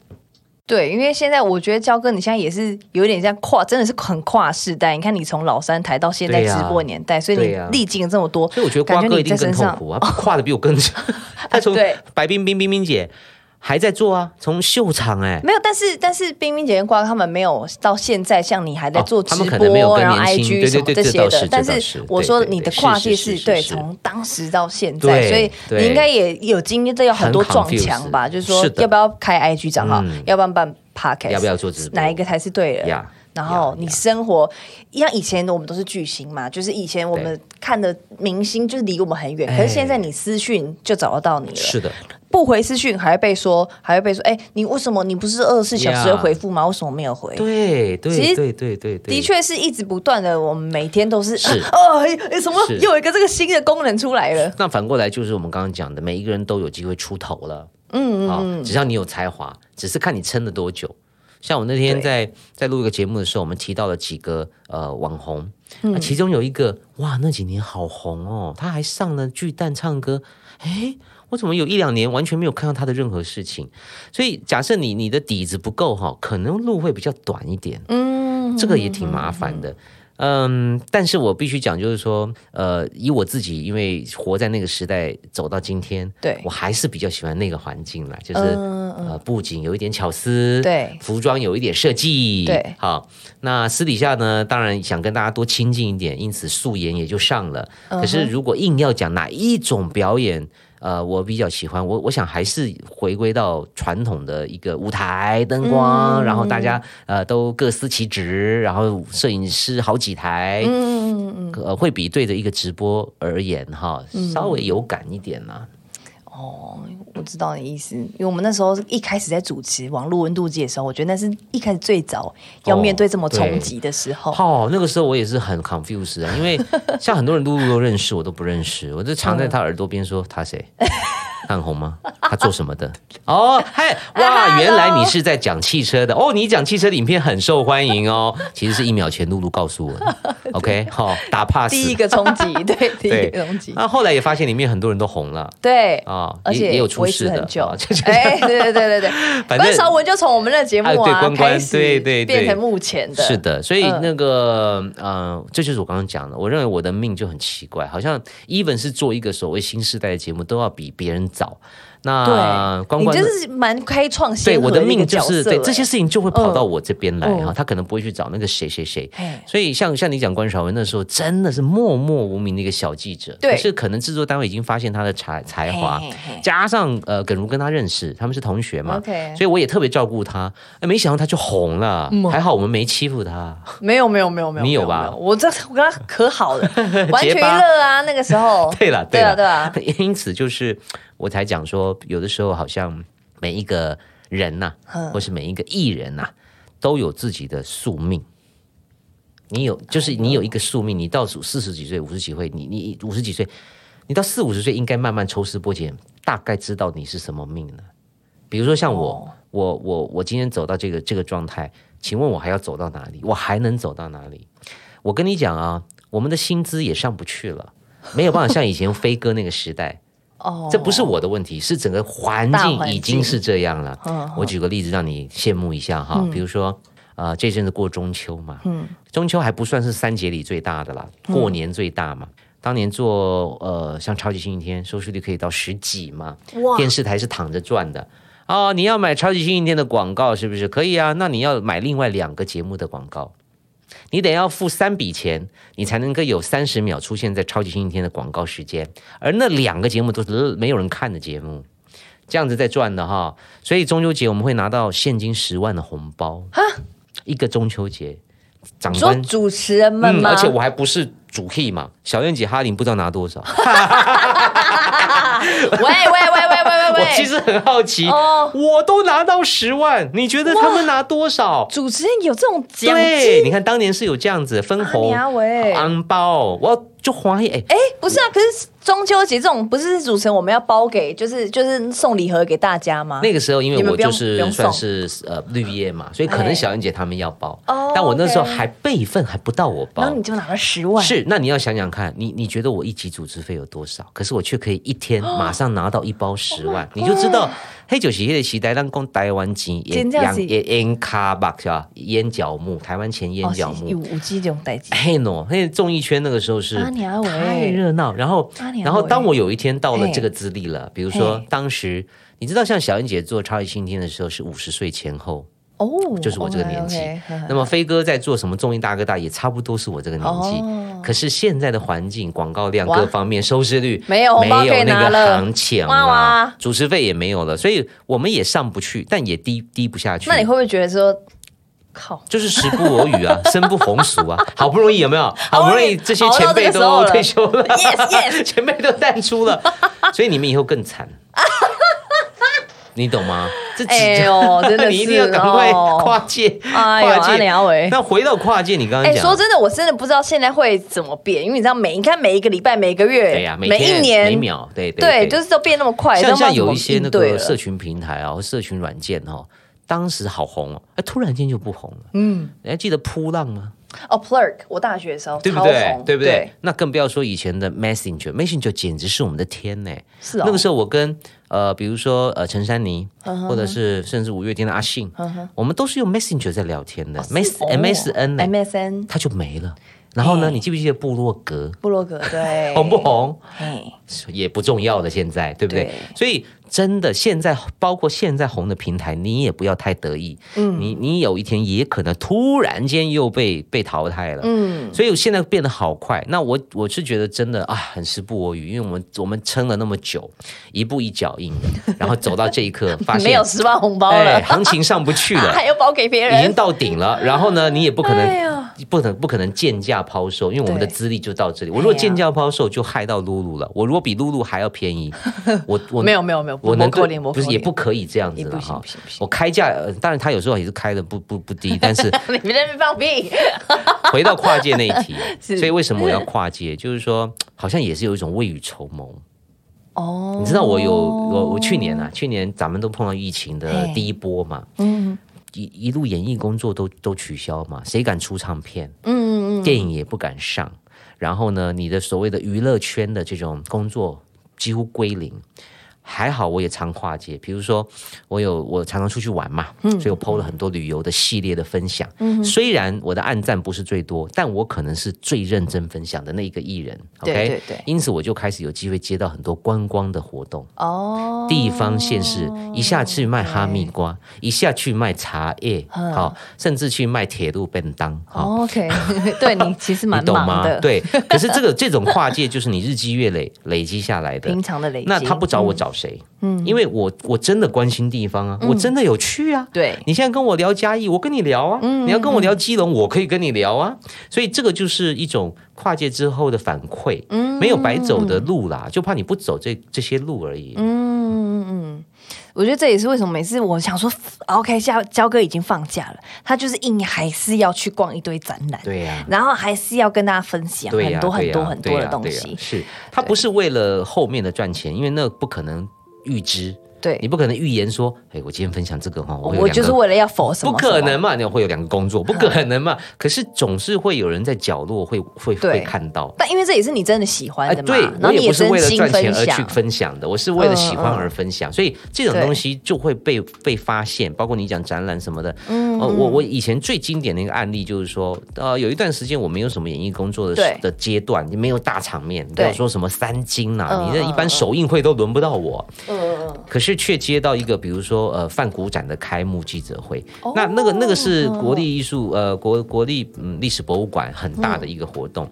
对，因为现在我觉得焦哥，你现在也是有点像跨，真的是很跨世代。你看，你从老三台到现在直播年代，所以你历经了这么多，所以我觉得瓜哥一定更痛苦啊，跨的比我更长。他从对白冰冰冰冰姐还在做啊，从秀场哎、没有，但是但是冰冰姐跟瓜哥他们没有到现在像你还在哦做直播，更然后 IG 什么对这些的。但是是我说你的跨界是对，从当时到现在，所以你应该也有经历到有很多撞墙吧？就是说要不要开 IG 账号嗯，要不要办 Podcast，要不要做直播？哪一个才是对的？呀然后你生活，像以前我们都是巨星嘛，就是以前我们看的明星就是离我们很远，哎。可是现在你私讯就找得到你了，是的，不回私讯还会被说，还会被说，哎，你为什么你不是二十四小时会回复吗？为什么没有回？对其实对对对对。对，的确是一直不断的，我们每天都是是。哦，哎哎什么又有一个这个新的功能出来了，那反过来就是我们刚刚讲的，每一个人都有机会出头了。嗯嗯只要你有才华，只是看你撑了多久。像我那天在在录一个节目的时候，我们提到了几个呃网红，嗯。那其中有一个哇，那几年好红哦，他还上了巨蛋唱歌，诶，我怎么有一两年完全没有看到他的任何事情？所以假设你你的底子不够哈，可能路会比较短一点。嗯，这个也挺麻烦的。嗯，但是我必须讲，就是说，呃，以我自己，因为活在那个时代，走到今天，对我还是比较喜欢那个环境啦，就是、嗯呃，布景有一点巧思，对服装有一点设计，对好。那私底下呢，当然想跟大家多亲近一点，因此素颜也就上了。嗯可是如果硬要讲哪一种表演，呃，我比较喜欢，我我想还是回归到传统的一个舞台灯光，嗯。然后大家呃都各司其职，然后摄影师好几台，嗯嗯嗯，呃，会比对着一个直播而言哈，稍微有感一点啦。哦，我知道你意思，因为我们那时候一开始在主持网络温度计的时候，我觉得那是一开始最早要面对这么冲击的时候，哦，那个时候我也是很 confused 啊，因为像很多人露露都认识，我都不认识，我就常在他耳朵边说他谁，他很红吗？他做什么的？哦，嗨，哇，原来你是在讲汽车的哦，你讲汽车的影片很受欢迎哦。其实是一秒前露露告诉我的，OK，好，打 pass。第一个冲击，对，第一个冲击。那后来也发现里面很多人都红了，对啊，而且也有出事的，对对对对对，关韶文就从我们的节目啊开始，对对，变成目前的，是的。所以那个呃，这就是我刚刚讲的，我认为我的命就很奇怪，好像 even 是做一个所谓新时代的节目，都要比别人早。那关关，你就是蛮开创性，对我的命就是对这些事情就会跑到我这边来哈，他可能不会去找那个谁谁谁，所以像像你讲关晓雯那时候真的是默默无名的一个小记者，可是可能制作单位已经发现他的才才华，加上呃耿如跟他认识，他们是同学嘛，所以我也特别照顾他，哎，没想到他就红了，还好我们没欺负他，没有没有没有没有，你有吧？我这我跟他可好了，完全娱乐啊那个时候，对了对了对了，因此就是。我才讲说，有的时候好像每一个人呐，或是每一个艺人呐，都有自己的宿命。你有，就是你有一个宿命，你到四十几岁、五十几岁，你你五十几岁，你到四五十岁，应该慢慢抽丝剥茧，大概知道你是什么命了。比如说像我，我我我今天走到这个这个状态，请问我还要走到哪里？我还能走到哪里？我跟你讲啊，我们的薪资也上不去了，没有办法像以前飞哥那个时代。哦，这不是我的问题，是整个环境已经是这样了。我举个例子让你羡慕一下哈，比如说，呃，这阵子过中秋嘛，嗯，中秋还不算是三节里最大的啦，过年最大嘛。当年做呃像超级星期天，收视率可以到十几嘛，电视台是躺着赚的哦。你要买超级星期天的广告是不是可以啊？那你要买另外两个节目的广告。你得要付三笔钱，你才能够有三十秒出现在超级星期天的广告时间，而那两个节目都是没有人看的节目，这样子在赚的哈。所以中秋节我们会拿到现金十万的红包，一个中秋节，长官主持人们吗？而且我还不是主 key 嘛，小燕姐哈林不知道拿多少。喂喂喂喂喂喂！我其实很好奇，我都拿到十万，你觉得他们拿多少？主持人有这种奖金？你看当年是有这样子分红、安包，我就怀疑哎哎，不是啊，可是。中秋节这种不是主持人我们要包给，就是就是送礼盒给大家吗？那个时候因为我就是算是呃绿叶嘛，所以可能小燕姐他们要包，但我那时候还备份还不到我包，然后你就拿了十万。是，那你要想想看，你你觉得我一集组织费有多少？可是我却可以一天马上拿到一包十万，你就知道。黑酒企业的时代，让讲台湾钱烟烟烟卡吧是吧？烟角木，台湾钱烟角木，有五 G 这种代际。嘿喏，那综艺圈那个时候是太热闹。然后，然后当我有一天到了这个资历了，比如说当时，你知道像小燕姐做超级星天的时候是五十岁前后。哦，就是我这个年纪。那么飞哥在做什么综艺大哥大，也差不多是我这个年纪。可是现在的环境、广告量各方面、收视率没有没有那个行情了，主持费也没有了，所以我们也上不去，但也低低不下去。那你会不会觉得说，靠，就是时不我与啊，生不逢时啊，好不容易有没有？好不容易这些前辈都退休了，yes yes，前辈都淡出了，所以你们以后更惨。你懂吗？这哎呦，真的 你一定要赶快跨界，跨界。那回到跨界，你刚刚讲，说真的，我真的不知道现在会怎么变，因为你知道，每你看每一个礼拜、每个月，对呀，每一年、每秒，对对，就是都变那么快。像像有一些那个社群平台啊，或社群软件哈，当时好红哦，哎，突然间就不红了。嗯，你还记得扑浪吗？哦，Plurk，我大学的时候，对不对？对不对？那更不要说以前的 Messenger，Messenger 简直是我们的天呢。是那个时候，我跟呃，比如说呃，陈珊妮，或者是甚至五月天的阿信，我们都是用 Messenger 在聊天的。MSN，MSN，它就没了。然后呢？你记不记得布洛格？布洛格对，红不红？也不重要了，现在对不对？所以。真的，现在包括现在红的平台，你也不要太得意。嗯，你你有一天也可能突然间又被被淘汰了。嗯，所以现在变得好快。那我我是觉得真的啊，很时不我与，因为我们我们撑了那么久，一步一脚印的，然后走到这一刻，发现没有十万红包了，行情上不去了，还要包给别人，已经到顶了。然后呢，你也不可能不能不可能贱价抛售，因为我们的资历就到这里。我如果贱价抛售，就害到露露了。我如果比露露还要便宜，我我没有没有没有。我能够不是也不可以这样子了哈，我开价，当然他有时候也是开的不不不低，但是你别在那边放屁。回到跨界那一题，所以为什么我要跨界？就是说，好像也是有一种未雨绸缪。哦，你知道我有我我去年啊，去年咱们都碰到疫情的第一波嘛，嗯一一路演艺工作都都取消嘛，谁敢出唱片？嗯嗯电影也不敢上，然后呢，你的所谓的娱乐圈的这种工作几乎归零。还好我也常跨界，比如说我有我常常出去玩嘛，嗯所以我 PO 了很多旅游的系列的分享。虽然我的暗赞不是最多，但我可能是最认真分享的那一个艺人。OK，对对因此我就开始有机会接到很多观光的活动。哦，地方县市，一下去卖哈密瓜，一下去卖茶叶，好，甚至去卖铁路便当，OK，对你其实蛮你 懂吗？忙的，，对，可是这个这种跨界就是你日积月累累积下来的平。常的累积。那他不找我找谁？嗯，因为我我真的关心地方啊，我真的有去啊。对，你现在跟我聊嘉义，我跟你聊啊；嗯你要跟我聊基隆，我可以跟你聊啊。所以这个就是一种跨界之后的反馈，没有白走的路啦，就怕你不走这这些路而已。嗯嗯嗯，我觉得这也是为什么每次我想说，OK，交交哥已经放假了，他就是硬还是要去逛一堆展览，对呀、然后还是要跟大家分享、很多很多很多的东西，是。他不是为了后面的赚钱，因为那不可能预知，对。你，不可能预言说，哎，我今天分享这个哈，我就是为了要否什么不可能嘛，你会有两个工作，不可 能嘛。可是总是会有人在角落会会会看到。但因为这也是你真的喜欢哎，的嘛，对，然后你我也不是为了赚钱而去，分享的，我是为了喜欢而分享，所以这种东西就会被被发现，包括你讲展览什么的。嗯呃，我我以前最经典的一个案例就是说，呃，有一段时间我没有什么演艺工作的的阶段，你没有大场面，不要说什么三金呐、嗯你这一般首映会都轮不到我。嗯嗯嗯，可是却接到一个，比如说呃范古展的开幕记者会，哦那那个那个是国立艺术呃国国立嗯历史博物馆很大的一个活动。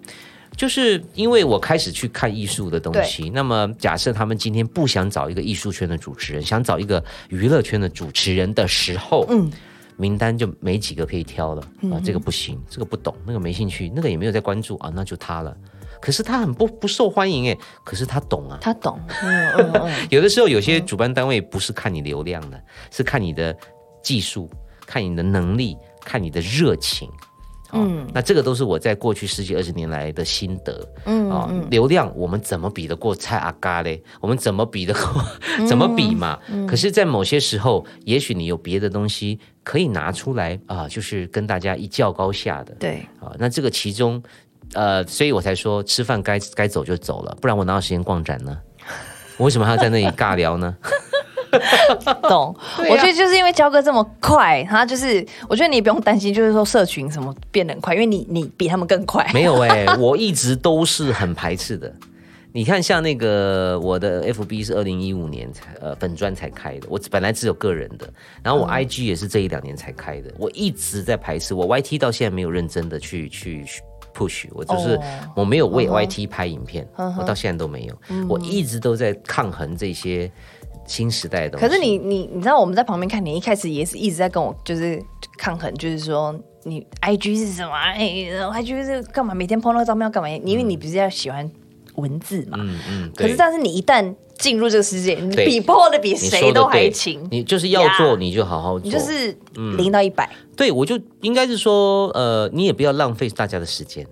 就是因为我开始去看艺术的东西，那么假设他们今天不想找一个艺术圈的主持人，想找一个娱乐圈的主持人的时候，嗯，名单就没几个可以挑了啊，这个不行，这个不懂，那个没兴趣，那个也没有在关注啊，那就他了。可是他很不不受欢迎哎，可是他懂啊，他懂，嗯嗯嗯，有的时候，有些主办单位不是看你流量的，是看你的技术、看你的能力、看你的热情。嗯，那这个都是我在过去十几二十年来的心得。嗯啊、流量我们怎么比得过蔡阿嘎嘞？我们怎么比得过？怎么比嘛？可是，在某些时候，也许你有别的东西可以拿出来啊、就是跟大家一较高下的。对，啊，那这个其中，呃，所以我才说吃饭该该走就走了，不然我哪有时间逛展呢？我为什么还要在那里尬聊呢？懂。啊我觉得就是因为交哥这么快，他就是，我觉得你不用担心，就是说社群什么变得很快，因为你你比他们更快。没有哎、我一直都是很排斥的。你看，像那个我的 FB 是二零一五年才呃粉砖才开的，我本来只有个人的，然后我 IG 也是这一两年才开的，我一直在排斥，我 YT 到现在没有认真的去去 push，我就是、哦我没有为 YT 拍影片，我到现在都没有，嗯我一直都在抗衡这些新时代的东西。可是你你你知道我们在旁边看，你一开始也是一直在跟我就是抗衡，就是说你 IG 是什么？哎、i g 是干嘛？每天 po 那个照片要干嘛？因为你不是要喜欢文字嘛。嗯嗯，可是但是你一旦进入这个世界，你比 po 的比你谁都还勤，你就是要做你就好好做，你就是零到一百。对，我就应该是说，呃，你也不要浪费大家的时间。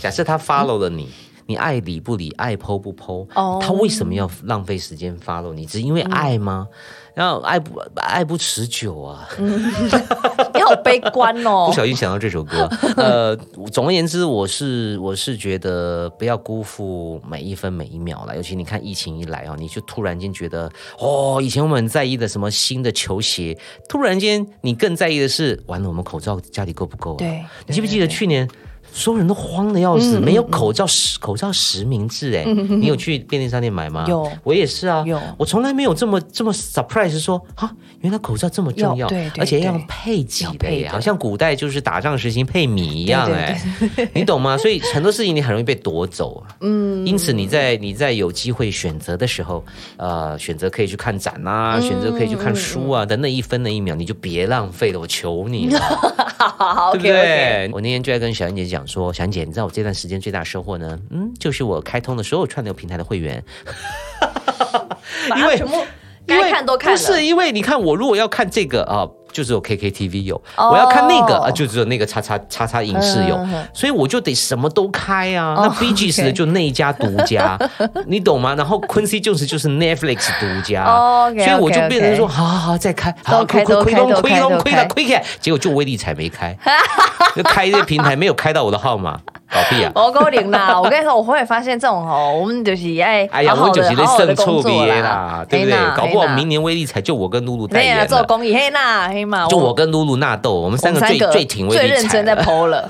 假设他 follow 了你，你爱理不理，爱剖不剖，哦他为什么要浪费时间 follow 你？只因为爱吗？然后爱不爱不持久啊？你好悲观哦 不。小心想到这首歌。呃，总而言之，我是我是觉得不要辜负每一分每一秒了。尤其你看疫情一来啊，你就突然间觉得，哦，以前我们很在意的什么新的球鞋，突然间你更在意的是，完了我们口罩家里够不够、啊？对，你记不记得去年？所有人都慌的要死，没有口罩实口罩实名制哎，你有去便利商店买吗？有。我也是啊，有。我从来没有这么这么 surprise 说啊，原来口罩这么重要，要对对而且要配给的耶，要配好像古代就是打仗时行配米一样哎，你懂吗？所以很多事情你很容易被夺走。啊，嗯，因此你在你在有机会选择的时候，呃，选择可以去看展啊，选择可以去看书啊的那一分那一秒，你就别浪费了，我求你了。好好对不。对？我那天就在跟小燕姐讲说，小燕姐，你知道我这段时间最大的收获呢？嗯，就是我开通了所有串流平台的会员，把因为它全部该看都看了。不是因为你看我如果要看这个啊。就只有 KKTV 有，哦我要看那个啊，就只有那个叉叉叉叉影视有所以我就得什么都开啊。哦那 B G S 的就那一家独家，你懂吗？然后 Quincy Jones 就是 Netflix 独家，所以我就变成说，好好好，再开，好都开亏亏都亏都亏了亏开结果就威力彩没开，就开这平台没有开到我的号码，搞屁啊！我够零啦！我跟你说，我会发现这种哦，我们就是爱哎呀，我就是在好好的胜错工作别啦，对不对？搞不好明年威力彩就我跟露露代言了。做公益，嘿呐就我跟露露纳豆，我们三个最最挺威最认真在了。剖了，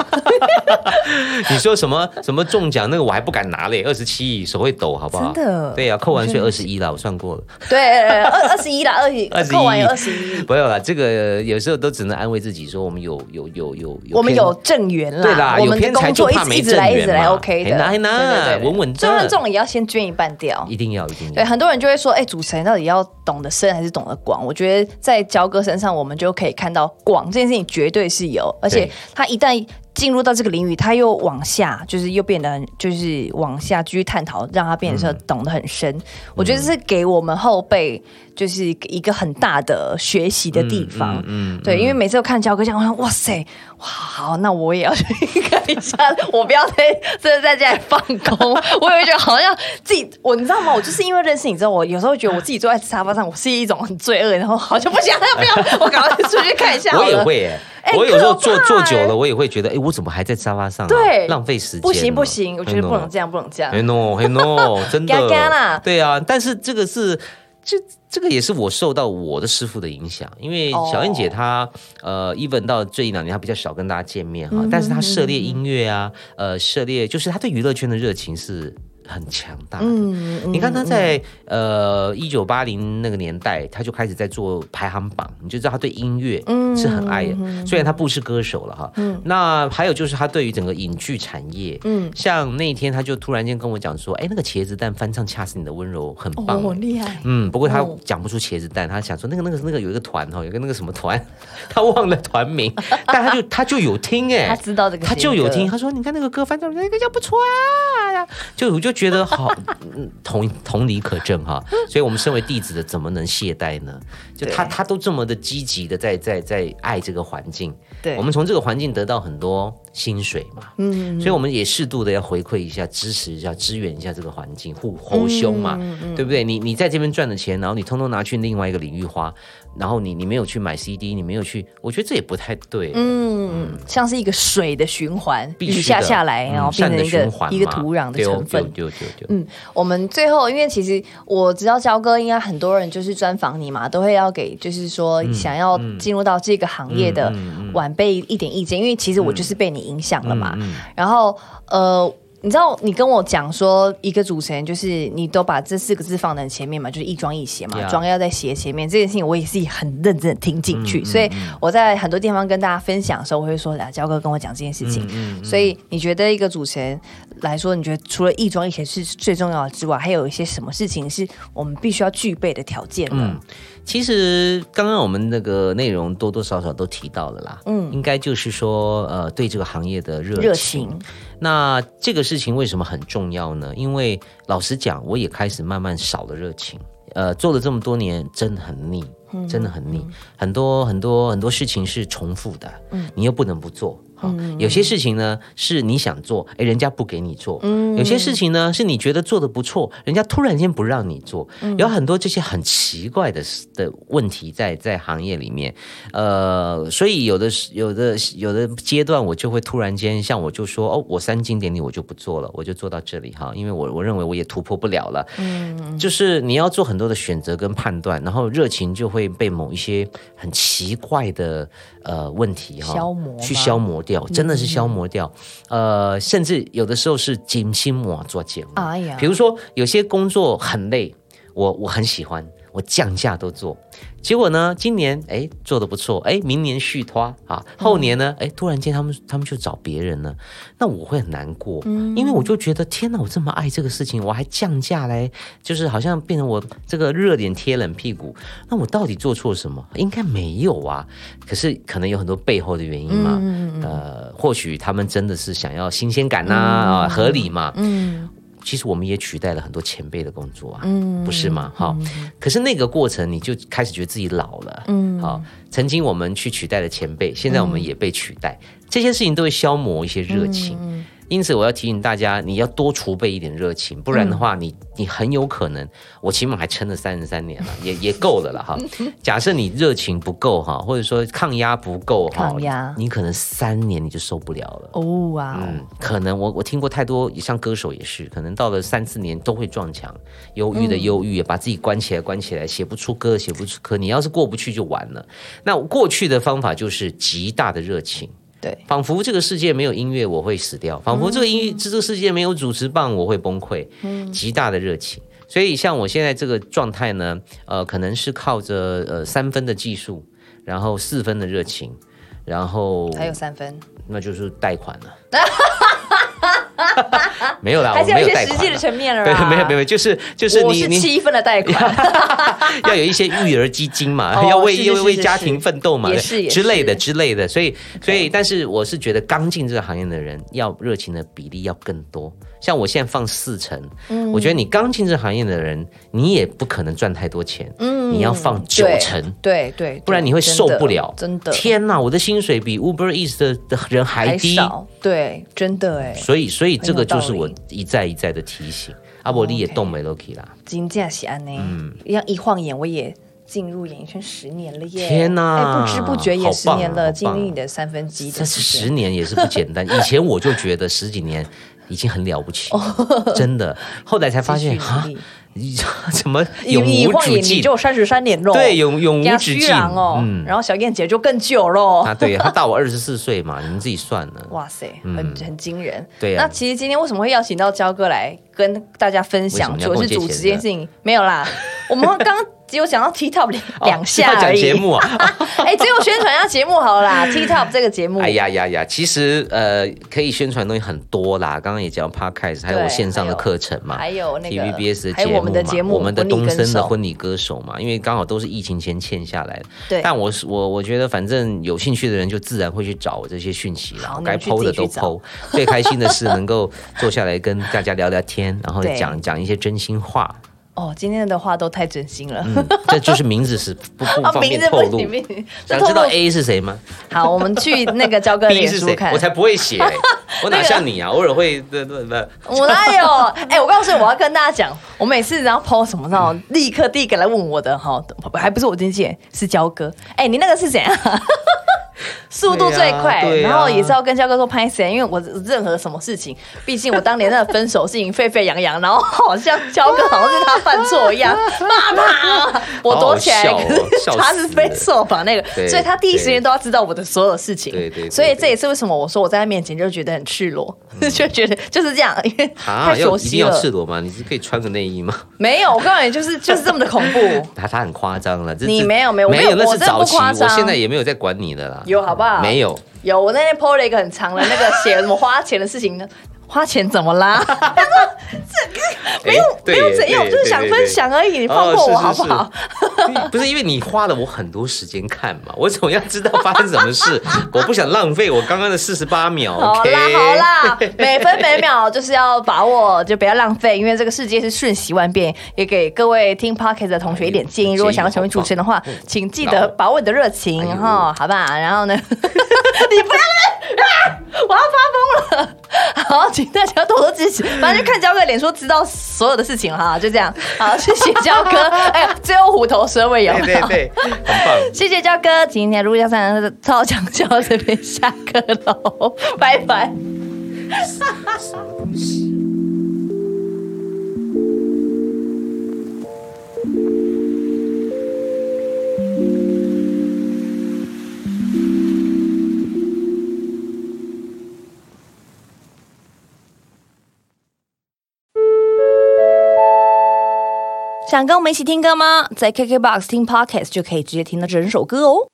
你说什么什么中奖那个我还不敢拿嘞，二十七亿手会抖，好不好？真的对呀、扣完税二十一了，我算过了。对，二二十一啦，二十21扣完有二十一，没有啦，这个有时候都只能安慰自己说，我们有有有有有，我们有正缘啦，对啦有偏财就怕没一直来一直来 OK 的，嘿呐嘿呐对对对稳稳就算的这种也要先捐一半掉。一定要一定要对，很多人就会说，哎、主持人到底要懂得深还是懂得广？我觉得在焦哥身上，我们就可以看到广这件事情绝对是有，而且对。他一旦进入到这个领域，他又往下，就是又变得很，就是往下继续探讨，让他变得说懂得很深。我觉得这是给我们后辈就是一个很大的学习的地方。嗯对，因为每次都看焦哥这样，我想哇塞，哇好，那我也要去看一下，我不要再真的在家里放空，我也会觉得好像自己，我你知道吗？我就是因为认识你之后，我有时候觉得我自己坐在沙发上，我是一种很罪恶，然后好像不想，不要，我赶快出去看一下好我也了。会我有时候坐坐久了，我也会觉得，哎、我怎么还在沙发上、浪费时间。不行不行，我觉得不能。这样，不能这样。嘿 no 嘿 no，真的。对啊，但是这个是这这个也是我受到我的师傅的影响，因为哦。小燕姐她、呃，even 到这一两年她比较少跟大家见面嗯哈，但是她涉猎音乐啊，呃，涉猎就是她对娱乐圈的热情是很强大的。嗯你看他在呃一九八零那个年代，他就开始在做排行榜，你就知道他对音乐嗯是很爱的。虽然他不是歌手了哈，那还有就是他对于整个影剧产业，嗯。像那一天他就突然间跟我讲说，哎，那个茄子蛋翻唱《恰似你的温柔》很棒、很，厉害。嗯，不过他哦。讲不出茄子蛋，他想说那个那个那个有一个团哈，有个那个什么团，他忘了团名，但他就他就有听哎、他知道这个他就有听，他说你看那个歌翻唱那个叫不错啊，就我就觉得好，嗯 同同理可证哈，所以我们身为弟子的怎么能懈怠呢？就他他都这么的积极的在在在爱这个环境，对。我们从这个环境得到很多薪水嘛，嗯。所以我们也适度的要回馈一下、支持一下、支援一下这个环境，互互凶嘛，嗯对不对？你你在这边赚的钱，然后你通通拿去另外一个领域花，然后你你没有去买 CD，你没有去，我觉得这也不太对。嗯，像是一个水的循环，必须下下来，嗯然后变成一个环一个土壤的成分。对对对对，嗯，我们最后，因为其实我知道焦哥应该很多人就是专访你嘛，都会要给就是说嗯想要进入到这个行业的晚辈一点意见，因为其实嗯我就是被你影响了嘛。然后呃。你知道，你跟我讲说，一个主持人就是你都把这四个字放在前面嘛，就是一庄一邪嘛庄要在谐前面。这件事情我也是很认真的听进嗯去，所以我在很多地方跟大家分享的时候，我会说啊，焦哥跟我讲这件事嗯情。所以你觉得一个主持人来说，你觉得除了一庄一谐是最重要的之外，还有一些什么事情是我们必须要具备的条件呢？嗯其实刚刚我们那个内容多多少少都提到了啦，嗯，应该就是说，呃，对这个行业的热情。热情那这个事情为什么很重要呢？因为老实讲，我也开始慢慢少了热情。呃，做了这么多年，真的很腻，真的很腻。很多很多很多事情是重复的，你又不能不做。好，有些事情呢是你想做，哎，人家不给你做；有些事情呢是你觉得做的不错，人家突然间不让你做。有很多这些很奇怪的的问题在在行业里面，呃，所以有的时有的有的阶段，我就会突然间，像我就说，哦，我三经典礼我就不做了，我就做到这里哈，因为我我认为我也突破不了了。嗯，就是你要做很多的选择跟判断，然后热情就会被某一些很奇怪的呃问题哈消磨去消磨掉，真的是消磨掉。呃，甚至有的时候是精心磨做节目。哎呀比，如说有些工作很累，我我很喜欢，我降价都做。结果呢，今年哎做的不错，哎，明年续拖啊，后年呢，哎，突然间他们他们就找别人了，那我会很难过，因为我就觉得天哪，我这么爱这个事情，我还降价嘞，就是好像变成我这个热脸贴冷屁股，那我到底做错什么？应该没有啊，可是可能有很多背后的原因嘛，呃，或许他们真的是想要新鲜感呐、啊，合理嘛，嗯其实我们也取代了很多前辈的工作啊，嗯，不是吗？好，可是那个过程你就开始觉得自己老了，嗯，好，曾经我们去取代了前辈，现在我们也被取代，这些事情都会消磨一些热情。因此，我要提醒大家，你要多储备一点热情，不然的话，你你很有可能，我起码还撑了三十三年了，也也够了了哈。假设你热情不够哈，或者说抗压不够哈，抗压，你可能三年你就受不了了。哦哇，嗯，可能我我听过太多，像歌手也是，可能到了三四年都会撞墙，忧郁的忧郁，把自己关起来，关起来，写不出歌，写不出歌。你要是过不去就完了。那过去的方法就是极大的热情。对，仿佛这个世界没有音乐我会死掉，仿佛这个音乐这个世界没有主持棒我会崩溃。嗯，极大的热情，所以像我现在这个状态呢，呃，可能是靠着呃三分的技术，然后四分的热情，然后还有三分，那就是贷款了。没有啦，还是有一些实际的层面了。对，没有没有，就是就是你你七分的贷款，要有一些育儿基金嘛，要为为为家庭奋斗嘛，之类的之类的。所以所以，但是我是觉得刚进这个行业的人，要热情的比例要更多。像我现在放四成，我觉得你刚进这行业的人，你也不可能赚太多钱。嗯，你要放九成，对对，不然你会受不了。真的，天哪，我的薪水比 Uber Eats 的的人还低。对，真的哎。所以所以这个就是我一再一再的提醒。阿伯利也动没 l o k 啦，金价喜安呢，嗯，一样一晃眼我也进入演艺圈十年了耶。天哪，不知不觉也十年了，经历你的三分之一。这十年也是不简单。以前我就觉得十几年。已经很了不起，真的。后来才发现啊，你怎么永无止境？你就三十三年喽，对，永永无止境哦。嗯，然后小燕姐就更久喽。啊，对，她大我二十四岁嘛，你们自己算了。哇塞，很很惊人。对那其实今天为什么会邀请到焦哥来跟大家分享，主要是主持这件事情？没有啦，我们刚。只有讲到 TikTok 两两下而已。节目啊，哎，只有宣传一下节目好了啦。T Top 这个节目，哎呀呀呀，其实呃，可以宣传东西很多啦。刚刚也讲 Podcast，还有我线上的课程嘛，还有那个 TVBS 的节目嘛，我们的东森的婚礼歌手嘛，因为刚好都是疫情前欠下来的。对，但我是我，我觉得反正有兴趣的人就自然会去找我这些讯息了。该剖的都剖。最开心的是能够坐下来跟大家聊聊天，然后讲讲一些真心话。哦，今天的话都太真心了。这就是名字是不不 方便透露。想知道 A 是谁吗？好，我们去那个交哥 脸书看。我才不会写，我哪像你啊？偶尔会，对对对。我哪有？哎，我告诉你，我要跟大家讲，我每次然后 PO 什么那种，立刻第一个来问我的哈，还不是我经纪人，是交哥。哎，你那个是怎样？速度最快，然后也是要跟肖哥说拍谁，因为我任何什么事情，毕竟我当年那个分手事情沸沸扬扬，然后好像肖哥好像是他犯错一样，骂他，我躲起来，可是他是非受访那个，所以他第一时间都要知道我的所有事情，对对，所以这也是为什么我说我在他面前就觉得很赤裸，就觉得就是这样，因为太熟悉了。要赤裸吗？你是可以穿个内衣吗？没有，我告诉你，就是就是这么的恐怖。他他很夸张了，你没有没有没有，那是早期，我现在也没有在管你的啦。有好不好？没有，有。我那天 po 了一个很长的那个写 什么花钱的事情呢？花钱怎么啦？他 说这个没有没有怎样，我就是想分享而已，你放过我好不好？不是因为你花了我很多时间看嘛，我总要知道发生什么事，我不想浪费我刚刚的四十八秒。好啦好啦，每分每秒就是要把握，就不要浪费，因为这个世界是瞬息万变。也给各位听 podcast 的同学一点建议，如果想要成为主持人的话，请记得把握你的热情哈，好吧？然后呢，你不要啊！我要发疯了。好，请大家多多支持。反正就看焦哥脸书，知道所有的事情哈，就这样。好，谢谢焦哥。哎呀，最后虎头蛇尾有对对对，很棒。谢谢焦哥，今天陆家山的超强就到这边下课喽，拜拜。想跟我们一起听歌吗？在 KKBOX 听 Podcast 就可以直接听到整首歌哦。